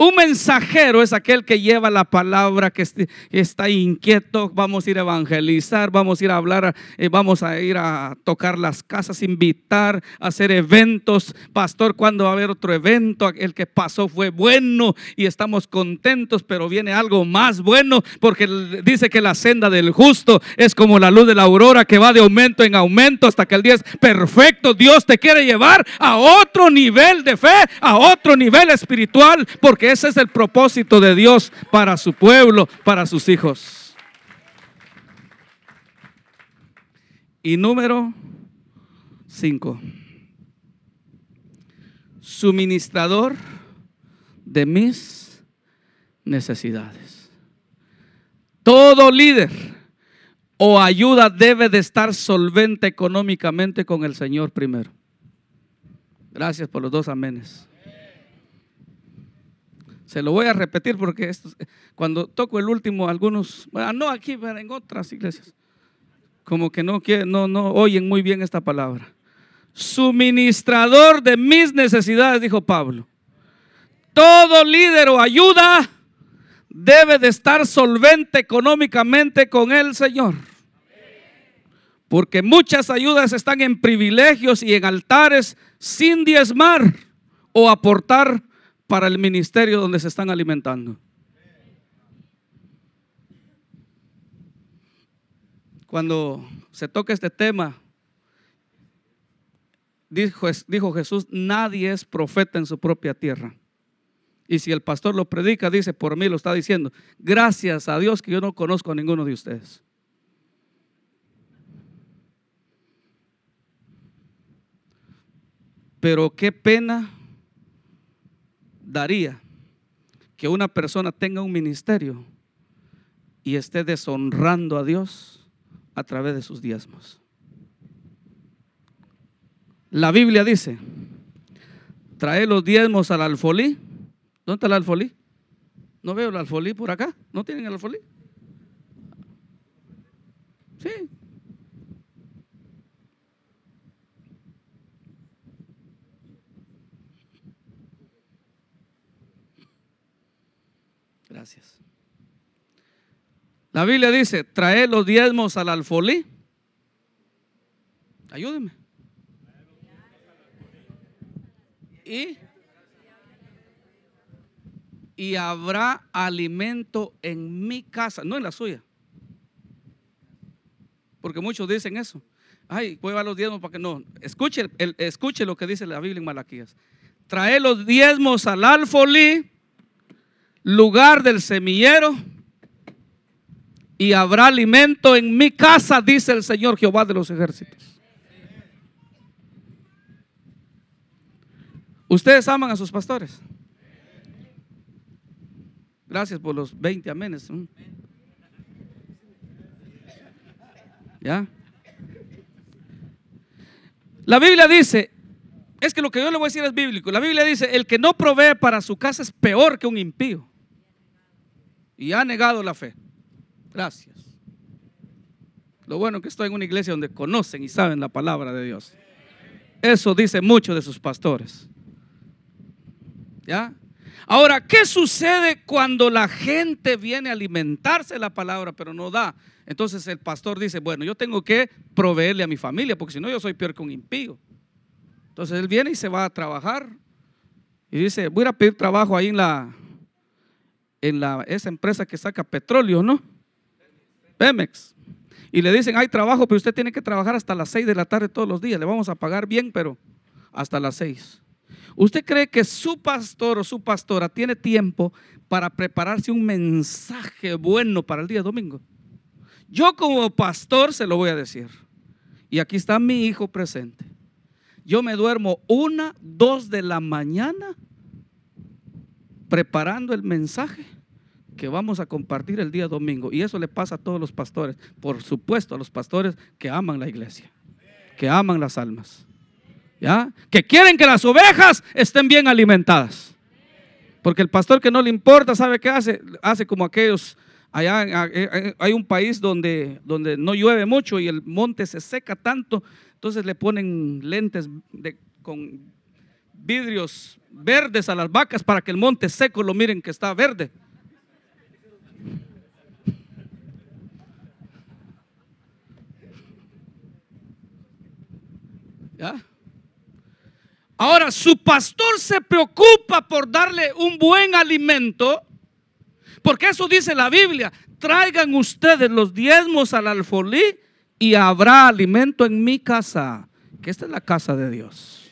Speaker 2: Un mensajero es aquel que lleva la palabra, que está inquieto. Vamos a ir a evangelizar, vamos a ir a hablar, eh, vamos a ir a tocar las casas, invitar, hacer eventos. Pastor, ¿cuándo va a haber otro evento? El que pasó fue bueno y estamos contentos, pero viene algo más bueno porque dice que la senda del justo es como la luz de la aurora que va de aumento en aumento hasta que el día es perfecto. Dios te quiere llevar a otro nivel de fe, a otro nivel espiritual, porque ese es el propósito de Dios para su pueblo, para sus hijos. Y número 5. Suministrador de mis necesidades. Todo líder o ayuda debe de estar solvente económicamente con el Señor primero. Gracias por los dos amenes. Se lo voy a repetir porque cuando toco el último, algunos, no aquí, pero en otras iglesias, como que no, no, no oyen muy bien esta palabra. Suministrador de mis necesidades, dijo Pablo. Todo líder o ayuda debe de estar solvente económicamente con el Señor. Porque muchas ayudas están en privilegios y en altares sin diezmar o aportar para el ministerio donde se están alimentando. Cuando se toca este tema, dijo, Jesús, nadie es profeta en su propia tierra. Y si el pastor lo predica, dice, por mí lo está diciendo, gracias a Dios que yo no conozco a ninguno de ustedes. Pero qué pena daría que una persona tenga un ministerio y esté deshonrando a Dios a través de sus diezmos. La Biblia dice, trae los diezmos al alfolí. ¿Dónde está el alfolí? No veo el alfolí por acá. ¿No tienen el alfolí? Sí, Gracias. La Biblia dice, trae los diezmos al alfolí. Ayúdeme. Y, y habrá alimento en mi casa, no en la suya. Porque muchos dicen eso. Ay, voy a los diezmos para que no. Escuche, el- escuche lo que dice la Biblia en Malaquías. Trae los diezmos al alfolí, lugar del semillero, y habrá alimento en mi casa, dice el Señor Jehová de los ejércitos. ¿Ustedes aman a sus pastores? Gracias por los 20 amenes. ¿Ya? La Biblia dice, es que lo que yo le voy a decir es bíblico. La Biblia dice, el que no provee para su casa es peor que un impío. Y ha negado la fe. Gracias. Lo bueno que estoy en una iglesia donde conocen y saben la palabra de Dios. Eso dice mucho de sus pastores. ¿Ya? Ahora, ¿qué sucede cuando la gente viene a alimentarse la palabra pero no da? Entonces el pastor dice, bueno, yo tengo que proveerle a mi familia porque si no yo soy peor que un impío. Entonces él viene y se va a trabajar y dice, voy a pedir trabajo ahí en la, en la, esa empresa que saca petróleo, ¿no? Pemex. Y le dicen, hay trabajo, pero usted tiene que trabajar hasta las 6 de la tarde todos los días. Le vamos a pagar bien, pero hasta las 6. ¿Usted cree que su pastor o su pastora tiene tiempo para prepararse un mensaje bueno para el día domingo? Yo como pastor se lo voy a decir. Y aquí está mi hijo presente. Yo me duermo una, dos de la mañana preparando el mensaje que vamos a compartir el día domingo. Y eso le pasa a todos los pastores. Por supuesto, a los pastores que aman la iglesia, que aman las almas. ¿Ya? Que quieren que las ovejas estén bien alimentadas. Porque el pastor que no le importa, ¿sabe qué hace? Hace como aquellos, allá eh, hay un país donde, donde no llueve mucho y el monte se seca tanto, entonces le ponen lentes de, con vidrios verdes a las vacas para que el monte seco lo miren que está verde. ¿Ya? Ahora, su pastor se preocupa por darle un buen alimento, porque eso dice la Biblia. Traigan ustedes los diezmos al alfolí y habrá alimento en mi casa, que esta es la casa de Dios.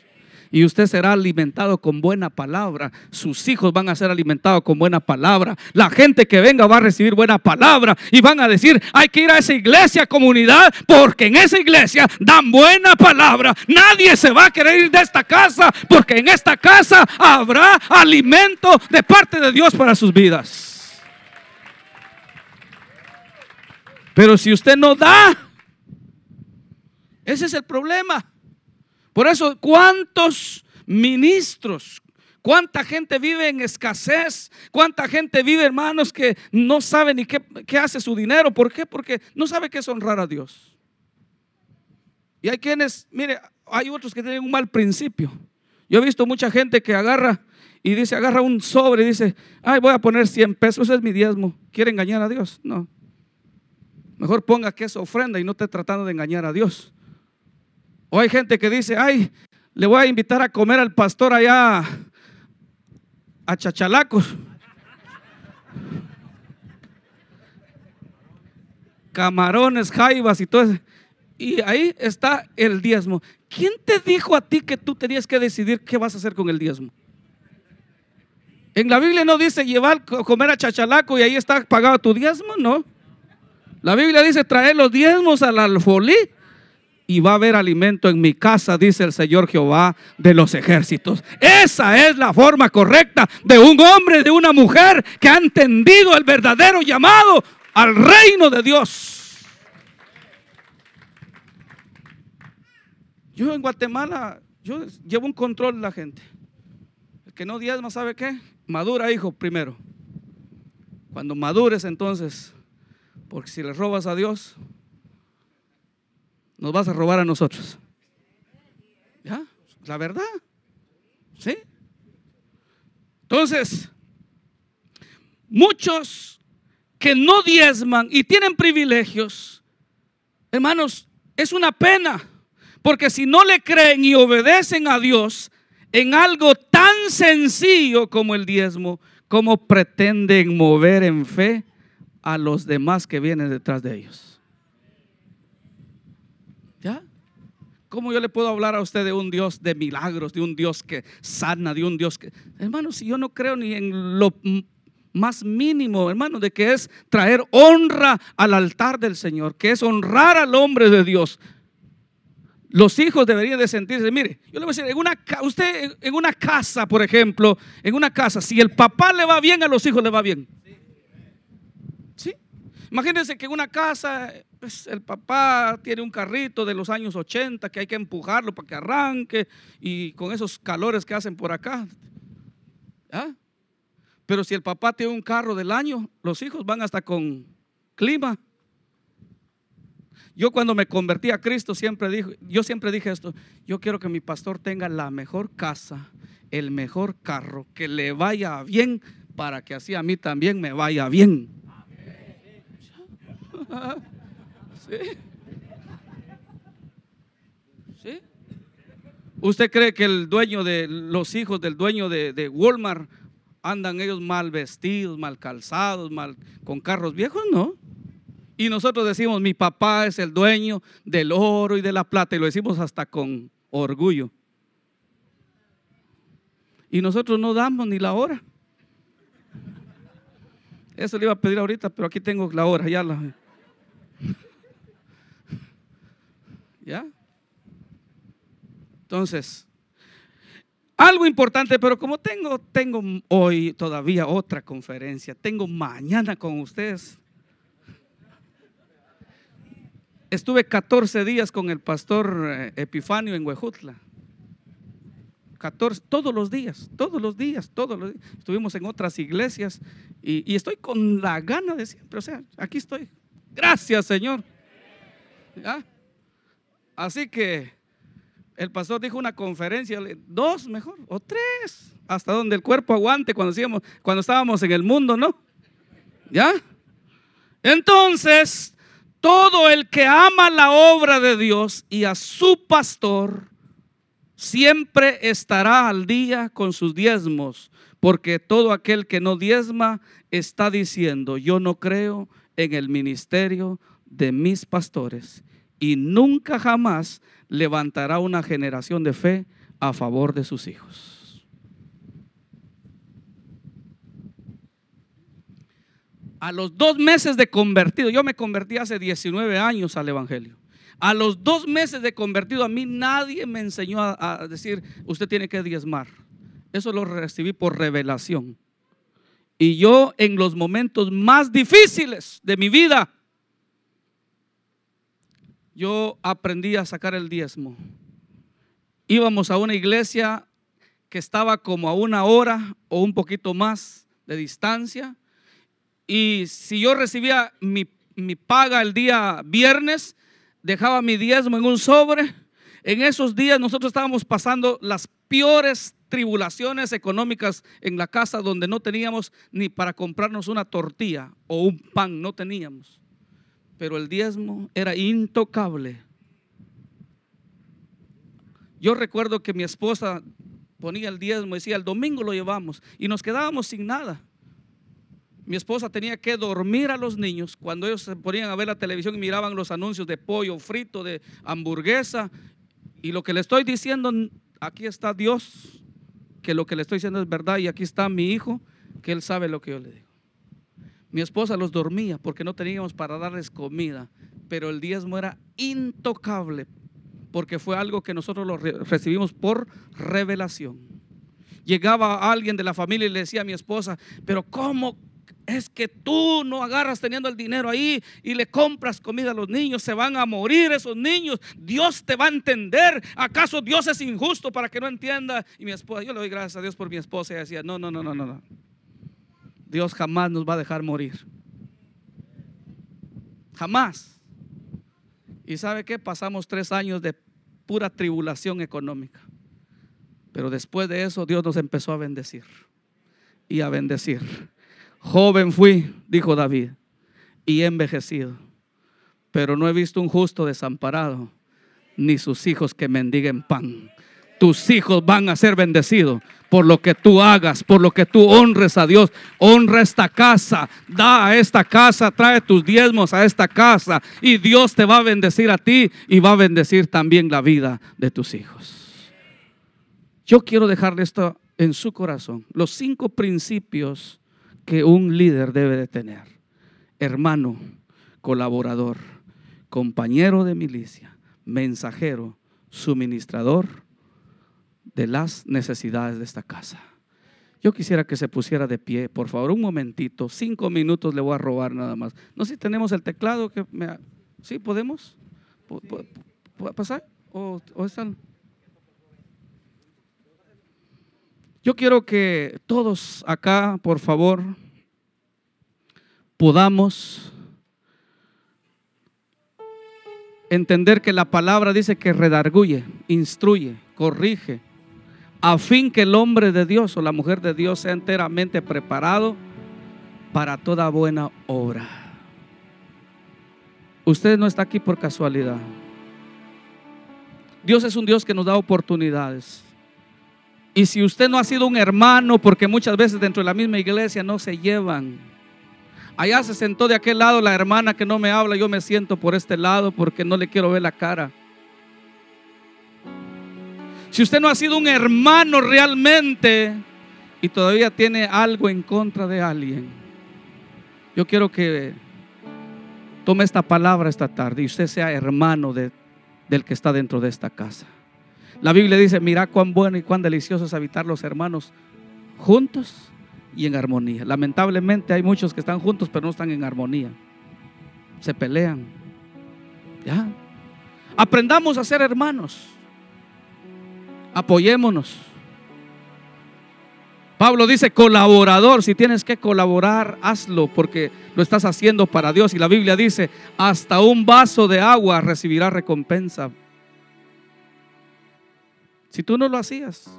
Speaker 2: Y usted será alimentado con buena palabra. Sus hijos van a ser alimentados con buena palabra. La gente que venga va a recibir buena palabra. Y van a decir, hay que ir a esa iglesia, comunidad, porque en esa iglesia dan buena palabra. Nadie se va a querer ir de esta casa, porque en esta casa habrá alimento de parte de Dios para sus vidas. Pero si usted no da, ese es el problema. Por eso, ¿cuántos ministros, cuánta gente vive en escasez? ¿Cuánta gente vive, hermanos, que no sabe ni qué, hace su dinero? ¿Por qué? Porque no sabe qué es honrar a Dios. Y hay quienes, mire, hay otros que tienen un mal principio. Yo he visto mucha gente que agarra y dice, agarra un sobre y dice, ay, voy a poner 100 pesos, ese es mi diezmo. ¿Quiere engañar a Dios? No. Mejor ponga que es ofrenda y no esté tratando de engañar a Dios. O hay gente que dice, ay, le voy a invitar a comer al pastor allá a Chachalacos. Camarones, jaivas y todo eso. Y ahí está el diezmo. ¿Quién te dijo a ti que tú tenías que decidir qué vas a hacer con el diezmo? En la Biblia no dice llevar comer a Chachalaco y ahí está pagado tu diezmo, no. La Biblia dice traer los diezmos al alfolí y va a haber alimento en mi casa, dice el Señor Jehová de los ejércitos. Esa es la forma correcta de un hombre, de una mujer que ha entendido el verdadero llamado al reino de Dios. Yo en Guatemala, yo llevo un control de la gente. El que no diezma, ¿sabe qué? Madura, hijo, primero. Cuando madures, entonces, porque si le robas a Dios, nos vas a robar a nosotros. ¿Ya? La verdad. ¿Sí? Entonces, muchos que no diezman y tienen privilegios, hermanos, es una pena. Porque si no le creen y obedecen a Dios en algo tan sencillo como el diezmo, ¿cómo pretenden mover en fe a los demás que vienen detrás de ellos? ¿Ya? ¿Cómo yo le puedo hablar a usted de un Dios de milagros, de un Dios que sana, de un Dios que... Hermano, si yo no creo ni en lo más mínimo, hermano, de que es traer honra al altar del Señor, que es honrar al hombre de Dios. Los hijos deberían de sentirse, mire, yo le voy a decir, en una, usted en una casa, por ejemplo, en una casa, si el papá le va bien, a los hijos le va bien. Imagínense que en una casa, pues, el papá tiene un carrito de los años 80 que hay que empujarlo para que arranque y con esos calores que hacen por acá. ¿Ah? Pero si el papá tiene un carro del año, los hijos van hasta con clima. Yo cuando me convertí a Cristo siempre dije, yo siempre dije esto, yo quiero que mi pastor tenga la mejor casa, el mejor carro, que le vaya bien para que así a mí también me vaya bien. ¿Sí? ¿Sí? ¿Usted cree que el dueño de los hijos del dueño de, Walmart andan ellos mal vestidos, mal calzados, mal con carros viejos, no. Y nosotros decimos, mi papá es el dueño del oro y de la plata, y lo decimos hasta con orgullo. Y nosotros no damos ni la hora. Eso le iba a pedir ahorita, pero aquí tengo la hora, ya la. ¿Ya? Entonces, algo importante, pero como tengo, tengo hoy todavía otra conferencia, tengo mañana con ustedes. Estuve 14 días con el pastor eh, Epifanio en Huejutla. 14, todos los días, todos los días, todos los días. Estuvimos en otras iglesias y, y estoy con la gana de siempre. O sea, aquí estoy. Gracias, Señor. ¿Ya? Así que el pastor dijo una conferencia, dos mejor, o tres, hasta donde el cuerpo aguante cuando, cuando estábamos en el mundo, ¿no? ¿Ya? Entonces, todo el que ama la obra de Dios y a su pastor, siempre estará al día con sus diezmos, porque todo aquel que no diezma está diciendo, yo no creo en el ministerio de mis pastores y nunca jamás levantará una generación de fe a favor de sus hijos. A los dos meses de convertido, yo me convertí hace 19 años al Evangelio. A los dos meses de convertido, a mí nadie me enseñó a, decir, usted tiene que diezmar. Eso lo recibí por revelación. Y yo en los momentos más difíciles de mi vida, yo aprendí a sacar el diezmo. Íbamos a una iglesia que estaba como a una hora o un poquito más de distancia. Y si yo recibía mi, paga el día viernes, dejaba mi diezmo en un sobre. En esos días nosotros estábamos pasando las peores tribulaciones económicas en la casa donde no teníamos ni para comprarnos una tortilla o un pan, no teníamos pero el diezmo era intocable. Yo recuerdo que mi esposa ponía el diezmo decía, el domingo lo llevamos y nos quedábamos sin nada. Mi esposa tenía que dormir a los niños cuando ellos se ponían a ver la televisión y miraban los anuncios de pollo frito, de hamburguesa. Y lo que le estoy diciendo, aquí está Dios, que lo que le estoy diciendo es verdad y aquí está mi hijo, que él sabe lo que yo le digo. Mi esposa los dormía porque no teníamos para darles comida, pero el diezmo era intocable porque fue algo que nosotros lo recibimos por revelación. Llegaba alguien de la familia y le decía a mi esposa, pero ¿cómo es que tú no agarras teniendo el dinero ahí y le compras comida a los niños? Se van a morir esos niños. Dios te va a entender. ¿Acaso Dios es injusto para que no entienda? Y mi esposa, yo le doy gracias a Dios por mi esposa y decía, no, no, no, no, no. no. Dios jamás nos va a dejar morir. Jamás. ¿Y sabe qué? Pasamos tres años de pura tribulación económica. Pero después de eso Dios nos empezó a bendecir y a bendecir. Joven fui, dijo David, y he envejecido, pero no he visto un justo desamparado, ni sus hijos que mendiguen pan. Tus hijos van a ser bendecidos por lo que tú hagas, por lo que tú honres a Dios. Honra esta casa, da a esta casa, trae tus diezmos a esta casa y Dios te va a bendecir a ti y va a bendecir también la vida de tus hijos. Yo quiero dejarle esto en su corazón, los cinco principios que un líder debe de tener. Hermano, colaborador, compañero de milicia, mensajero, suministrador de las necesidades de esta casa. Yo quisiera que se pusiera de pie, por favor, un momentito, cinco minutos le voy a robar nada más. No sé si tenemos el teclado que me... ¿Sí podemos? ¿Puede pasar? ¿O, o están? Yo quiero que todos acá, por favor, podamos entender que la palabra dice que redarguye, instruye, corrige, a fin que el hombre de Dios o la mujer de Dios sea enteramente preparado para toda buena obra. Usted no está aquí por casualidad. Dios es un Dios que nos da oportunidades. Y si usted no ha sido un hermano, porque muchas veces dentro de la misma iglesia no se llevan. Allá se sentó de aquel lado la hermana que no me habla, yo me siento por este lado porque no le quiero ver la cara. Si usted no ha sido un hermano realmente y todavía tiene algo en contra de alguien, yo quiero que tome esta palabra esta tarde y usted sea hermano de, del que está dentro de esta casa. La Biblia dice, mira cuán bueno y cuán delicioso es habitar los hermanos juntos y en armonía. Lamentablemente hay muchos que están juntos pero no están en armonía. Se pelean. Ya. Aprendamos a ser hermanos. Apoyémonos. Pablo dice colaborador, si tienes que colaborar, hazlo porque lo estás haciendo para Dios. Y la Biblia dice, hasta un vaso de agua recibirá recompensa si tú no lo hacías.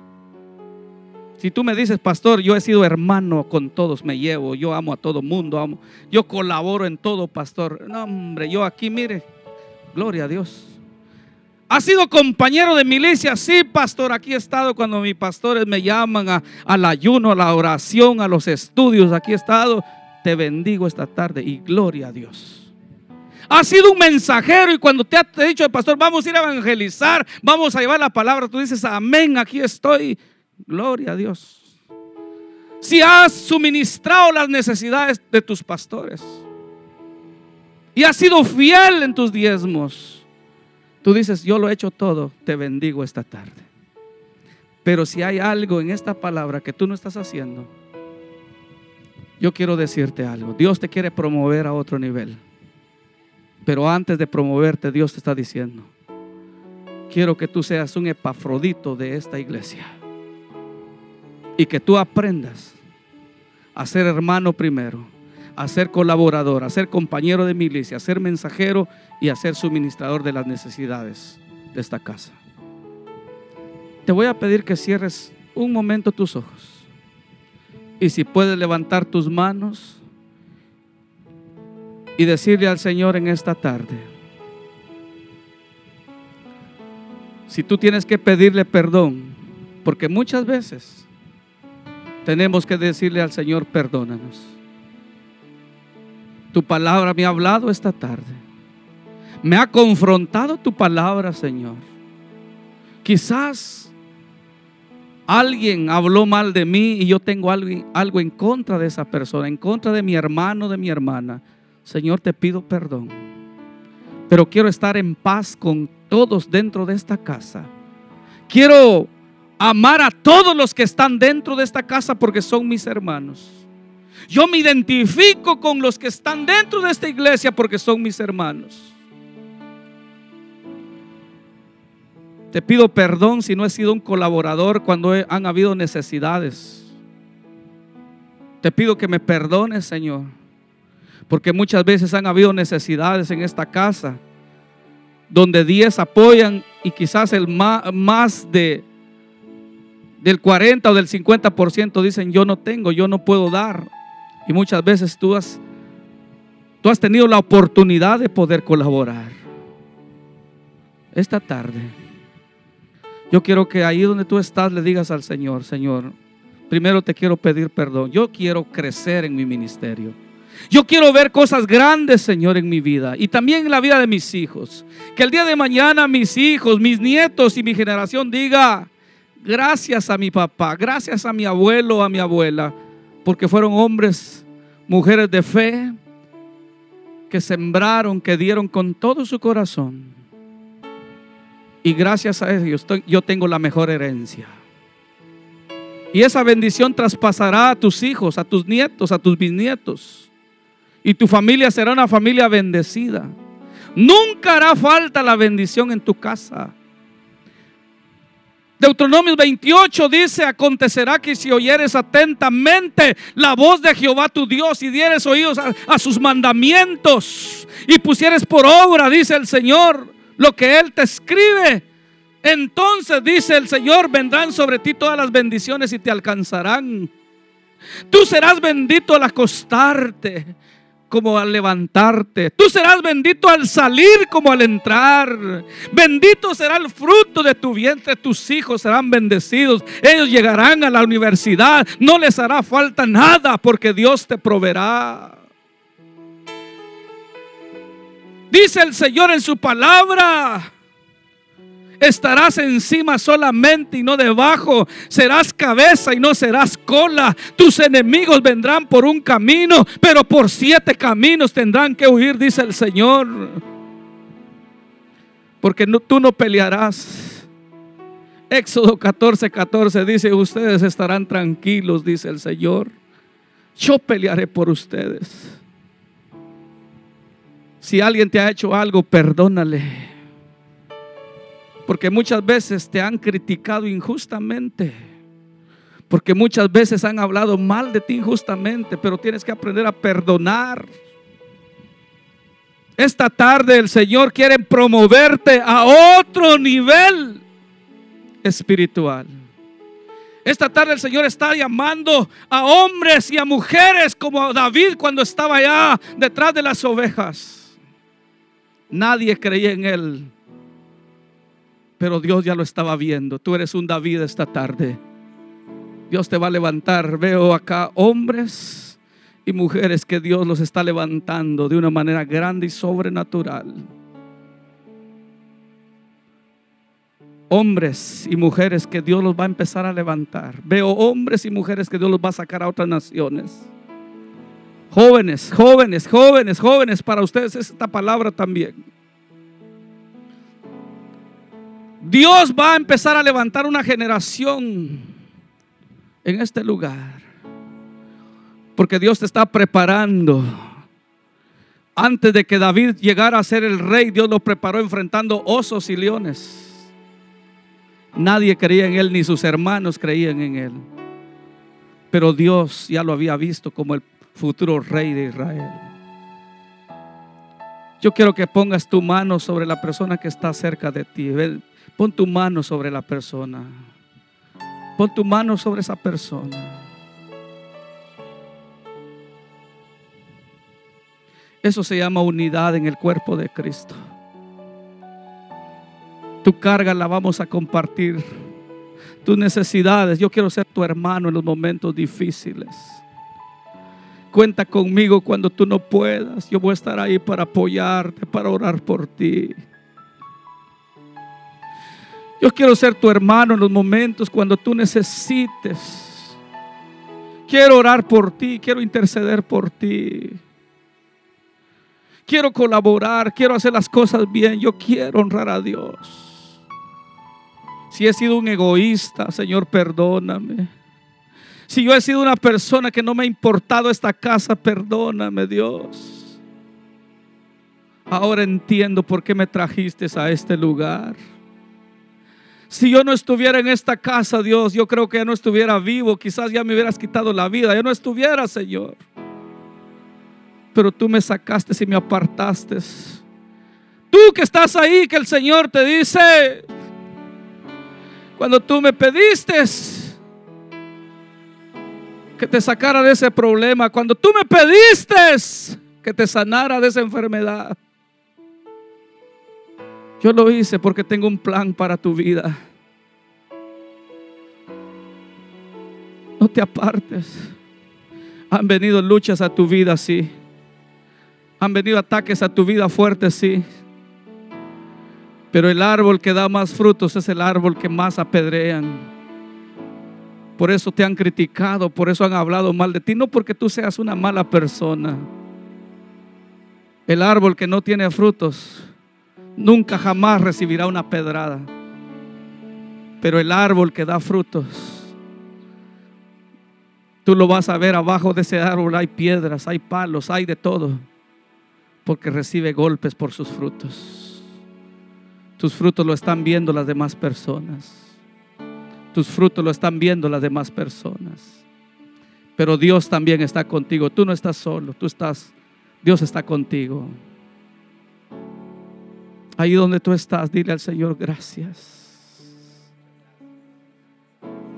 Speaker 2: Si tú me dices, pastor, yo he sido hermano con todos, me llevo, yo amo a todo mundo, amo, yo colaboro en todo, pastor. No, hombre, yo aquí, mire, gloria a Dios. ¿Ha sido compañero de milicia? Sí, pastor, aquí he estado cuando mis pastores me llaman al ayuno, a la oración, a los estudios, aquí he estado. Te bendigo esta tarde y gloria a Dios. Ha sido un mensajero y cuando te ha dicho el pastor, vamos a ir a evangelizar, vamos a llevar la palabra, tú dices, amén, aquí estoy. Gloria a Dios. Si has suministrado las necesidades de tus pastores y has sido fiel en tus diezmos, tú dices, yo lo he hecho todo, te bendigo esta tarde. Pero si hay algo en esta palabra que tú no estás haciendo, yo quiero decirte algo. Dios te quiere promover a otro nivel. Pero antes de promoverte, Dios te está diciendo, quiero que tú seas un epafrodito de esta iglesia. Y que tú aprendas a ser hermano primero, a ser colaborador, a ser compañero de milicia, a ser mensajero y a ser suministrador de las necesidades de esta casa. Te voy a pedir que cierres un momento tus ojos. Y si puedes levantar tus manos y decirle al Señor en esta tarde, si tú tienes que pedirle perdón, porque muchas veces tenemos que decirle al Señor, perdónanos. Tu palabra me ha hablado esta tarde. Me ha confrontado tu palabra, Señor. Quizás alguien habló mal de mí y yo tengo algo, en contra de esa persona, en contra de mi hermano, de mi hermana. Señor, te pido perdón. Pero quiero estar en paz con todos dentro de esta casa. Quiero amar a todos los que están dentro de esta casa porque son mis hermanos. Yo me identifico con los que están dentro de esta iglesia porque son mis hermanos. Te pido perdón si no he sido un colaborador cuando han habido necesidades. Te pido que me perdones, Señor. Porque muchas veces han habido necesidades en esta casa donde 10 apoyan y quizás el más, de del 40 o del 50% dicen yo no tengo, yo no puedo dar. Y muchas veces tú has Tú has tenido la oportunidad de poder colaborar. Esta tarde, yo quiero que ahí donde tú estás le digas al Señor, Señor, primero te quiero pedir perdón. Yo quiero crecer en mi ministerio. Yo quiero ver cosas grandes, Señor, en mi vida y también en la vida de mis hijos. Que el día de mañana mis hijos, mis nietos y mi generación diga, gracias a mi papá, gracias a mi abuelo, a mi abuela, porque fueron hombres, mujeres de fe, que sembraron, que dieron con todo su corazón. Y gracias a ellos yo tengo la mejor herencia. Y esa bendición traspasará a tus hijos, a tus nietos, a tus bisnietos. Y tu familia será una familia bendecida. Nunca hará falta la bendición en tu casa. Deuteronomio 28 dice, acontecerá que si oyeres atentamente la voz de Jehová tu Dios y dieres oídos a, a, sus mandamientos y pusieres por obra, dice el Señor, lo que Él te escribe, entonces dice el Señor, vendrán sobre ti todas las bendiciones y te alcanzarán. Tú serás bendito al acostarte como al levantarte. Tú serás bendito al salir como al entrar. Bendito será el fruto de tu vientre. Tus hijos serán bendecidos. Ellos llegarán a la universidad. No les hará falta nada porque Dios te proveerá. Dice el Señor en su palabra estarás encima solamente y no debajo. Serás cabeza y no serás cola. Tus enemigos vendrán por un camino, pero por siete caminos tendrán que huir, dice el Señor. Porque tú no pelearás. Éxodo 14, 14 dice, ustedes estarán tranquilos, dice el Señor. Yo pelearé por ustedes. Si alguien te ha hecho algo, perdónale. Porque muchas veces te han criticado injustamente. Porque muchas veces han hablado mal de ti injustamente, pero tienes que aprender a perdonar. Esta tarde el Señor quiere promoverte a otro nivel espiritual. Esta tarde el Señor está llamando a hombres y a mujeres como David cuando estaba allá detrás de las ovejas. Nadie creía en él pero Dios ya lo estaba viendo. Tú eres un David esta tarde. Dios te va a levantar. Veo acá hombres y mujeres que Dios los está levantando de una manera grande y sobrenatural. Hombres y mujeres que Dios los va a empezar a levantar. Veo hombres y mujeres que Dios los va a sacar a otras naciones. Jóvenes, jóvenes, jóvenes, jóvenes. Para ustedes es esta palabra también. Dios va a empezar a levantar una generación en este lugar. Porque Dios te está preparando. Antes de que David llegara a ser el rey, Dios lo preparó enfrentando osos y leones. Nadie creía en él, ni sus hermanos creían en él. Pero Dios ya lo había visto como el futuro rey de Israel. Yo quiero que pongas tu mano sobre la persona que está cerca de ti. Pon tu mano sobre la persona. Pon tu mano sobre esa persona. Eso se llama unidad en el cuerpo de Cristo. Tu carga la vamos a compartir. Tus necesidades. Yo quiero ser tu hermano en los momentos difíciles. Cuenta conmigo cuando tú no puedas. Yo voy a estar ahí para apoyarte, para orar por ti. Yo quiero ser tu hermano en los momentos cuando tú necesites. Quiero orar por ti, quiero interceder por ti. Quiero colaborar, quiero hacer las cosas bien. Yo quiero honrar a Dios. Si he sido un egoísta, Señor, perdóname. Si yo he sido una persona que no me ha importado esta casa, perdóname, Dios. Ahora entiendo por qué me trajiste a este lugar. Si yo no estuviera en esta casa, Dios, yo creo que ya no estuviera vivo. Quizás ya me hubieras quitado la vida. Ya no estuviera, Señor. Pero tú me sacaste y me apartaste. Tú que estás ahí, que el Señor te dice, cuando tú me pediste que te sacara de ese problema, cuando tú me pediste que te sanara de esa enfermedad. Yo lo hice porque tengo un plan para tu vida. No te apartes. Han venido luchas a tu vida, sí. Han venido ataques a tu vida fuertes, sí. Pero el árbol que da más frutos es el árbol que más apedrean. Por eso te han criticado, por eso han hablado mal de ti, no porque tú seas una mala persona. El árbol que no tiene frutos nunca jamás recibirá una pedrada. Pero el árbol que da frutos, tú lo vas a ver abajo de ese árbol hay piedras, hay palos, hay de todo, porque recibe golpes por sus frutos. Tus frutos lo están viendo las demás personas. Tus frutos lo están viendo las demás personas. Pero Dios también está contigo. Tú no estás solo, tú estás, Dios está contigo. Ahí donde tú estás, dile al Señor gracias.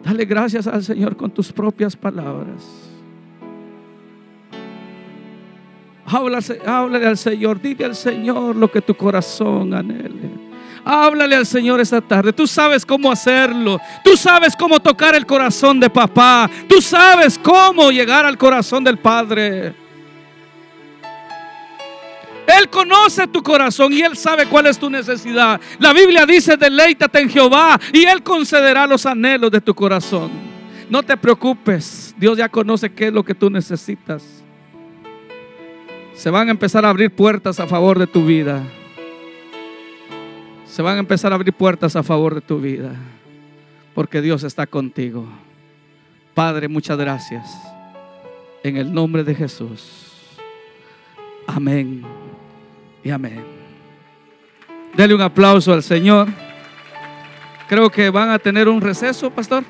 Speaker 2: Dale gracias al Señor con tus propias palabras. Háblale, al Señor, dile al Señor lo que tu corazón anhele. Háblale al Señor esta tarde. Tú sabes cómo hacerlo. Tú sabes cómo tocar el corazón de papá. Tú sabes cómo llegar al corazón del Padre. Él conoce tu corazón y Él sabe cuál es tu necesidad. La Biblia dice, deleítate en Jehová y Él concederá los anhelos de tu corazón. No te preocupes, Dios ya conoce qué es lo que tú necesitas. Se van a empezar a abrir puertas a favor de tu vida se van a empezar a abrir puertas a favor de tu vida, porque Dios está contigo. Padre, muchas gracias. En el nombre de Jesús. Amén y amén. Dele un aplauso al Señor. Creo que van a tener un receso, pastor.